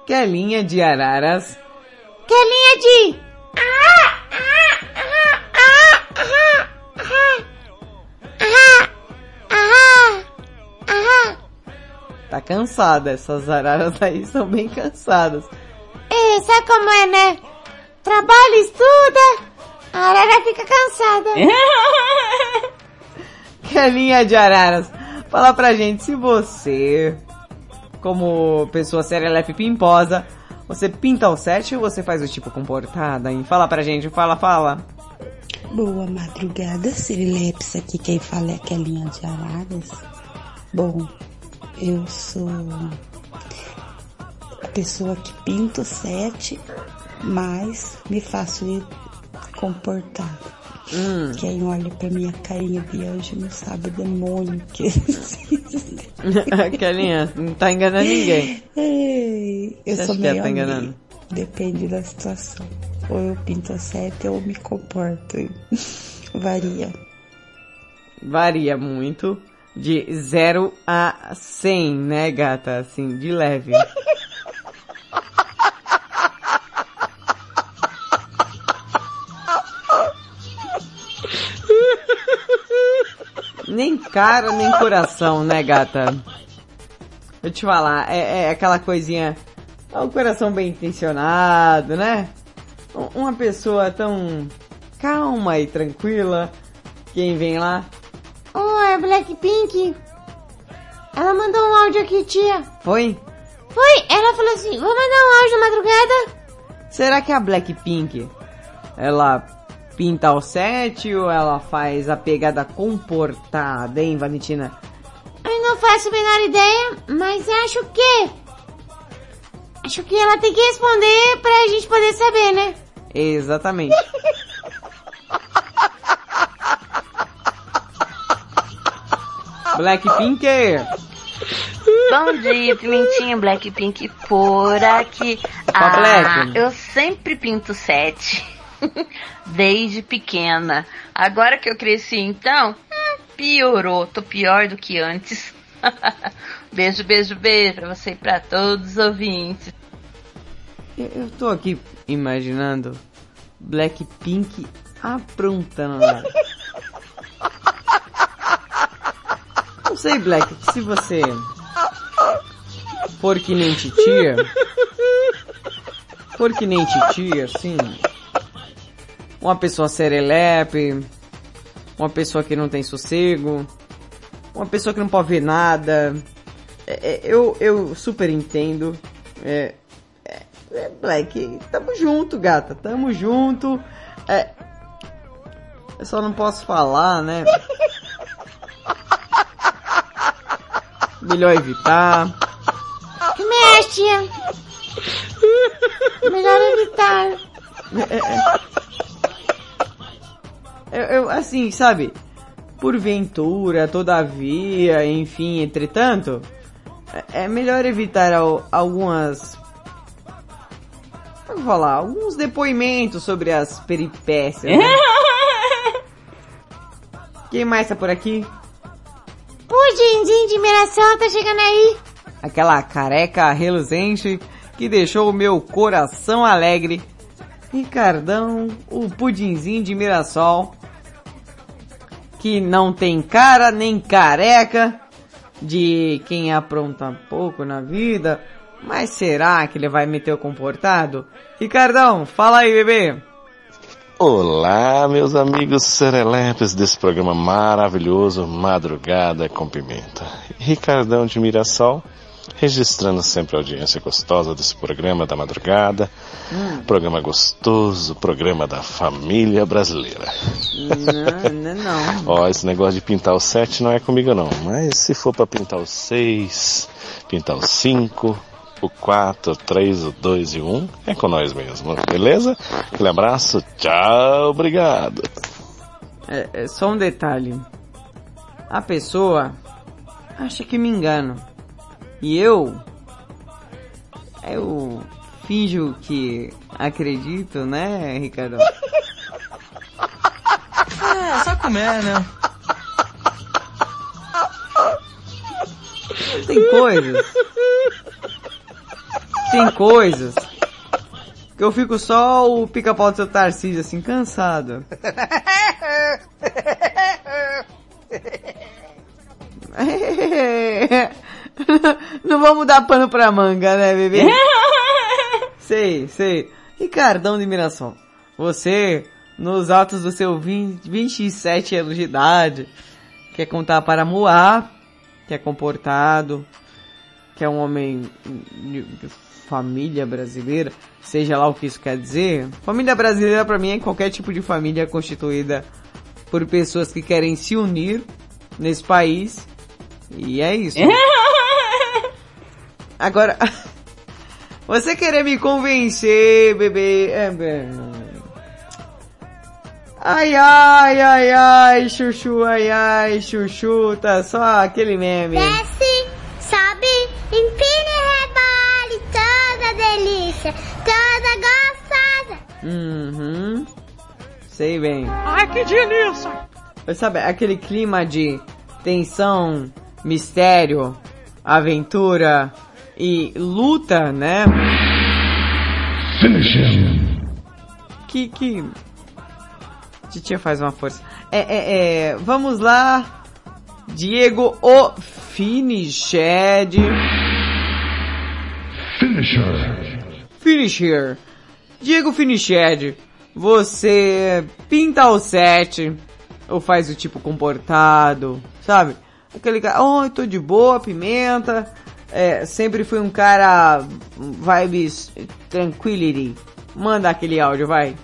Kelinha de Araras. Kelinha de... Tá cansada, essas araras aí são bem cansadas. É, sabe como é, né? Trabalha, estuda, a arara fica cansada. *laughs* Kelinha de Araras, fala pra gente se você, como pessoa serelepe pimposa, você pinta o set ou você faz o tipo comportada, hein? Fala pra gente, fala, fala. Boa madrugada, Sirileps. Aqui quem fala é a Kelinha de Araras. Bom, eu sou a pessoa que pinto o set, mas me faço ir comportada. Hum. Quem olha pra minha carinha de anjo não sabe o demônio que Kelinha, *laughs* não tá enganando ninguém. Ei, Eu Você sou ela meio tá enganando? Depende da situação. Ou eu pinto a sete ou me comporto. *laughs* Varia. Varia muito. De 0 a 100, né, gata? Assim, de leve. *laughs* Nem cara, nem coração, né, gata? Vou te falar, é, é aquela coisinha. É um coração bem intencionado, né? Um- Uma pessoa tão calma e tranquila. Quem vem lá? Oi, da Blackpink. Ela mandou um áudio aqui, tia. Foi? Foi, ela falou assim, vou mandar um áudio na madrugada. Será que a Blackpink, ela pinta o set ou ela faz a pegada comportada, hein, Valentina? Eu não faço a menor ideia, mas acho que... Acho que ela tem que responder pra gente poder saber, né? Exatamente. *laughs* Blackpink Bom dia, Pimentinha Blackpink por aqui. Ah, Black. eu sempre pinto sete. *laughs* Desde pequena. Agora que eu cresci, então, hum, piorou. Tô pior do que antes. *laughs* beijo, beijo, beijo pra você e pra todos os ouvintes. Eu, tô aqui imaginando Blackpink aprontando lá. Não sei, Black, se você for que nem titia, for que nem titia, assim, uma pessoa serelepe, uma pessoa que não tem sossego, uma pessoa que não pode ver nada, é, é, eu, eu super entendo, é, é, é, Black, tamo junto, gata, tamo junto, é, eu só não posso falar, né? Melhor evitar. Acho, tia. Melhor evitar. Eu, eu, assim, sabe? Porventura, todavia, enfim, entretanto, é, é melhor evitar al- algumas. Como falar? Alguns depoimentos sobre as peripécias. Né? *laughs* Quem mais tá por aqui? Pudimzinho de Mirassol tá chegando aí. Aquela careca reluzente que deixou o meu coração alegre. Ricardão, o pudinzinho de Mirassol, que não tem cara nem careca de quem apronta pouco na vida, mas será que ele vai meter o comportado? Ricardão, fala aí, bebê. Olá, meus amigos serelepes desse programa maravilhoso Madrugada com Pimenta. Ricardão de Mirassol, registrando sempre a audiência gostosa desse programa da madrugada. Hum. Programa gostoso, programa da família brasileira. Não, não, não. *laughs* Ó, esse negócio de pintar o 7 não é comigo não, mas se for pra pintar o 6, pintar o 5, o 4, o 3, o 2 e o 1, é com nós mesmo, beleza? Aquele abraço, tchau, obrigado. É, é só um detalhe. A pessoa acha que me engano. E eu. Eu finjo que acredito, né, Ricardo? *laughs* É, só comer, né? Tem coisas. Tem coisas. Que eu fico só o pica-pau do seu Tarcísio, assim, cansado. *laughs* Não vamos dar pano pra manga, né, bebê? *laughs* sei, sei. Ricardão de Mirassol, você, nos altos do seu 20, 27 anos de idade, quer contar para Moá, que é comportado, que é um homem família brasileira, seja lá o que isso quer dizer. Família brasileira para mim é qualquer tipo de família constituída por pessoas que querem se unir nesse país. E é isso. *laughs* Agora, *laughs* você querer me convencer, bebê. É, Ai, ai, ai, ai, chuchu, ai, ai, chuchu, tá só aquele meme. Desce, sobe, empina delícia, toda gostosa. Uhum. Sei bem. Ai, que delícia! Mas Sabe, aquele clima de tensão, mistério, aventura e luta, né? Finish him. Que, que... Titia faz uma força. É, é, é, vamos lá. Diego, o Finished. Finisher. Finisher. Diego Finished. Você pinta o set. Ou faz o tipo comportado, sabe? Aquele cara, oh, eu tô de boa, pimenta. É, sempre fui um cara vibes tranquility. Manda aquele áudio, vai.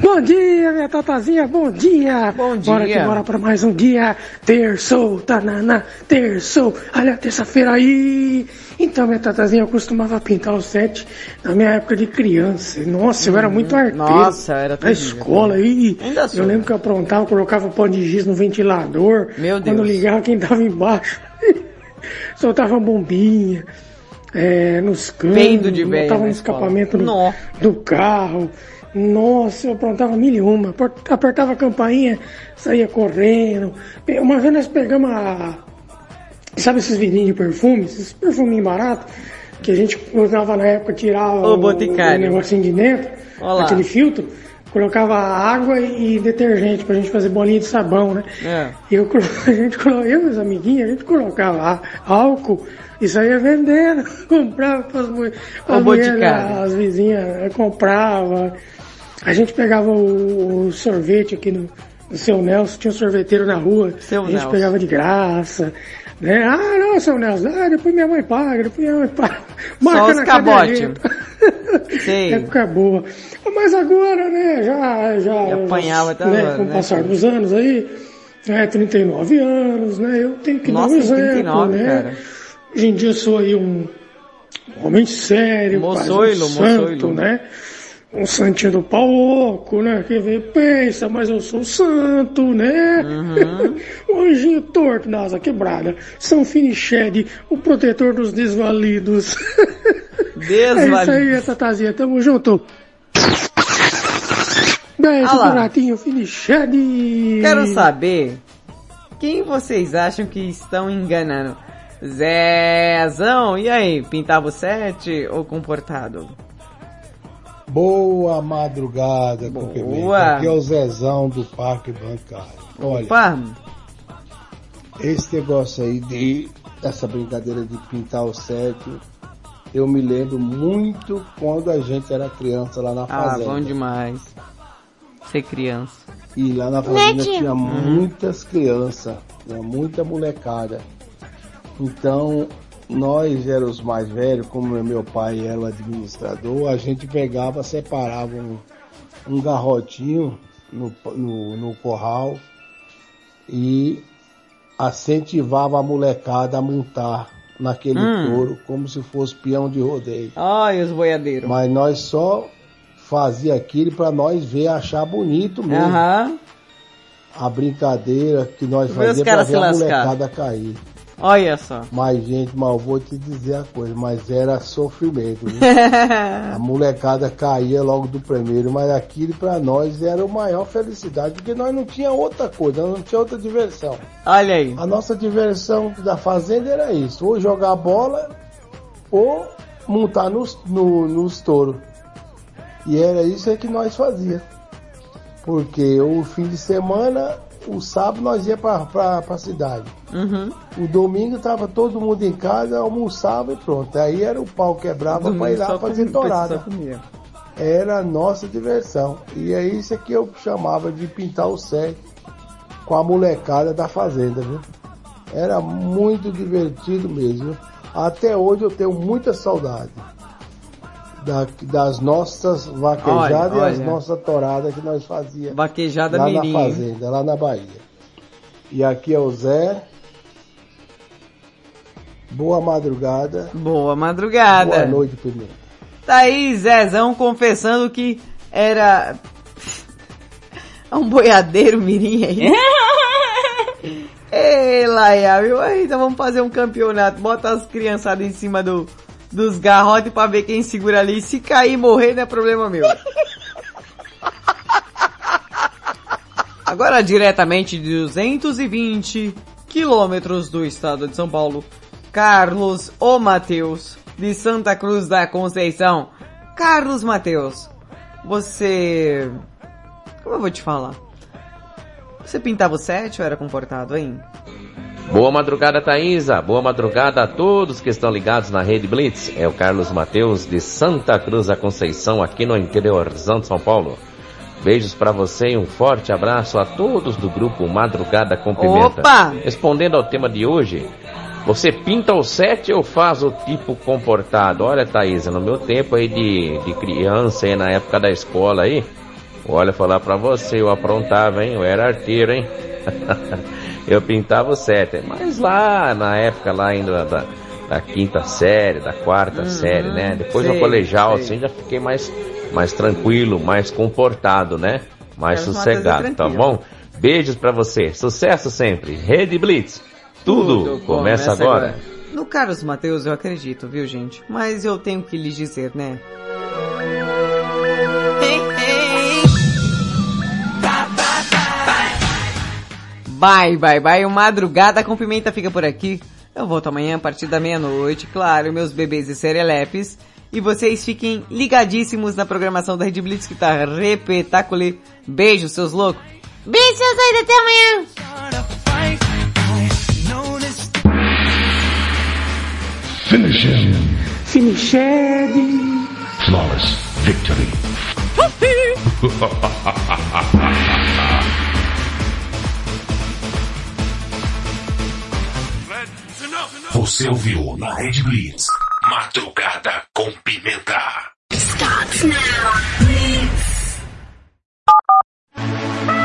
Bom dia, minha tatazinha, bom dia! Bom dia. Bora que bora pra mais um dia. Terçou, tanana, terçou. Olha terça-feira aí. Então, minha tatazinha, eu costumava pintar o set na minha época de criança. Nossa, eu era muito arteiro. Uhum. Nossa, era Na terrível, escola aí. Sou. Eu lembro que eu aprontava, colocava pó de giz no ventilador. Meu Quando Deus. ligava, quem tava embaixo. *laughs* Soltava bombinha. É, nos velho botava na no escapamento do carro. Nossa, eu aprontava mil e uma. Apertava a campainha, saía correndo. Uma vez nós pegamos a. Sabe esses vidrinhos de perfume? Esses perfuminhos baratos que a gente usava na época, tirava Ô, o, o negocinho de dentro, Ó lá. aquele filtro, colocava água e detergente pra gente fazer bolinha de sabão, né? É. E eu, *laughs* a gente, eu e meus amiguinhos, a gente colocava álcool e saía vendendo, *laughs* comprava pras, Ô, mulheres, as vizinhas eh, comprava. A gente pegava o, o sorvete aqui no, no seu Nelson, tinha um sorveteiro na rua, Seu a gente Nelson. pegava de graça. Né? Ah, não, seu Nelson, ah, depois minha mãe paga, depois minha mãe paga. Só os na cabote. *laughs* Sei. Época boa. Mas agora, né, já, já, E apanhava até né, com o né, passar dos anos aí, é, 39 anos, né, eu tenho que Nossa, dar um exemplo, 39, né. cara. Hoje em dia eu sou aí um homem sério, Moçoilo, um santo, moçoilo. né. Um santinho do pauoco, né? Que vem, pensa, mas eu sou santo, né? Uhum. *laughs* o anjinho torto da asa quebrada. São Finiched, o protetor dos desvalidos. *laughs* É isso aí. Tatazinha, tamo junto. Beijo ratinho Finiched. Quero saber quem vocês acham que estão enganando. Zezão, e aí? Pintava o set ou comportado? Boa madrugada, cumprimento. Aqui é o Zezão do Parque Bancário. Olha, Opa! esse negócio aí de essa brincadeira de pintar o set, eu me lembro muito quando a gente era criança lá na Ah, fazenda. bom demais. Ser criança. E lá na fazenda Netinho. tinha Uhum. muitas crianças, tinha muita molecada. Então, nós éramos mais velhos, como meu pai era o administrador, a gente pegava, separava um, um garrotinho no, no, no curral e incentivava a molecada a montar naquele Hum. touro como se fosse peão de rodeio. Ai, os boiadeiros. Mas nós só fazia aquilo para nós ver, achar bonito mesmo. Aham. A brincadeira que nós fazíamos para ver a lascar. molecada cair. Olha só. Mas, gente, mal vou te dizer a coisa, mas era sofrimento, *laughs* a molecada caía logo do primeiro, mas aquilo para nós era a maior felicidade, porque nós não tinha outra coisa, não tinha outra diversão. Olha aí. A nossa diversão da fazenda era isso, ou jogar bola, ou montar nos, no, nos touros. E era isso que nós fazia. Porque o fim de semana, o sábado nós ia pra, pra, pra cidade. Uhum. O domingo tava todo mundo em casa, almoçava e pronto. Aí era o pau quebrava pra ir lá fazer torada. Era a nossa diversão. E é isso que eu chamava de pintar o set com a molecada da fazenda, viu? Era muito divertido mesmo. Até hoje eu tenho muita saudade da- das nossas vaquejadas Olha, e as olha. nossas toradas que nós fazíamos Vaquejada lá mirim. na fazenda, lá na Bahia. E aqui é o Zé. Boa madrugada. Boa madrugada. Boa noite, primeiro. Tá aí Zezão confessando que era *laughs* um boiadeiro mirim aí. *laughs* Ei, Laia, viu? Então vamos fazer um campeonato. Bota as criançadas em cima do, dos garrotes pra ver quem segura ali. Se cair e morrer, não é problema meu. Agora diretamente de 220 quilômetros do estado de São Paulo, Carlos O Mateus, de Santa Cruz da Conceição. Carlos Mateus, você... Como eu vou te falar? Você pintava o set ou era comportado, hein? Boa madrugada, Thaisa. Boa madrugada a todos que estão ligados na Rede Blitz. É o Carlos Mateus de Santa Cruz da Conceição, aqui no interiorzão de São Paulo. Beijos pra você e um forte abraço a todos do grupo Madrugada com Pimenta. Opa! Respondendo ao tema de hoje, você pinta o sete ou faz o tipo comportado? Olha, Thaisa, no meu tempo aí de, de criança, aí, na época da escola aí, olha, falar pra você, eu aprontava, hein? Eu era arteiro, hein? Eu pintava o sete. Mas lá, na época lá ainda da, da quinta série, da quarta série, né? Depois sei, no colegial, sei. assim, já fiquei mais, mais tranquilo, mais comportado, né? Mais Carlos sossegado, tá bom? Beijos pra você, sucesso sempre. Rede Blitz, tudo, começa, agora. No Carlos Mateus eu acredito, viu gente? Mas eu tenho que lhes dizer, né? Bye, bye, bye. O Madrugada com Pimenta fica por aqui. Eu volto amanhã a partir da meia-noite, claro, meus bebês e serelepes. E vocês fiquem ligadíssimos na programação da Rede Blitz que tá repetaculê. Beijo, seus loucos. Beijo, seus até amanhã. Finish him. Finiched. Flawless victory. *laughs* *laughs* Você ouviu na Red Blitz. Madrugada com Pimenta. Stop now. Blitz.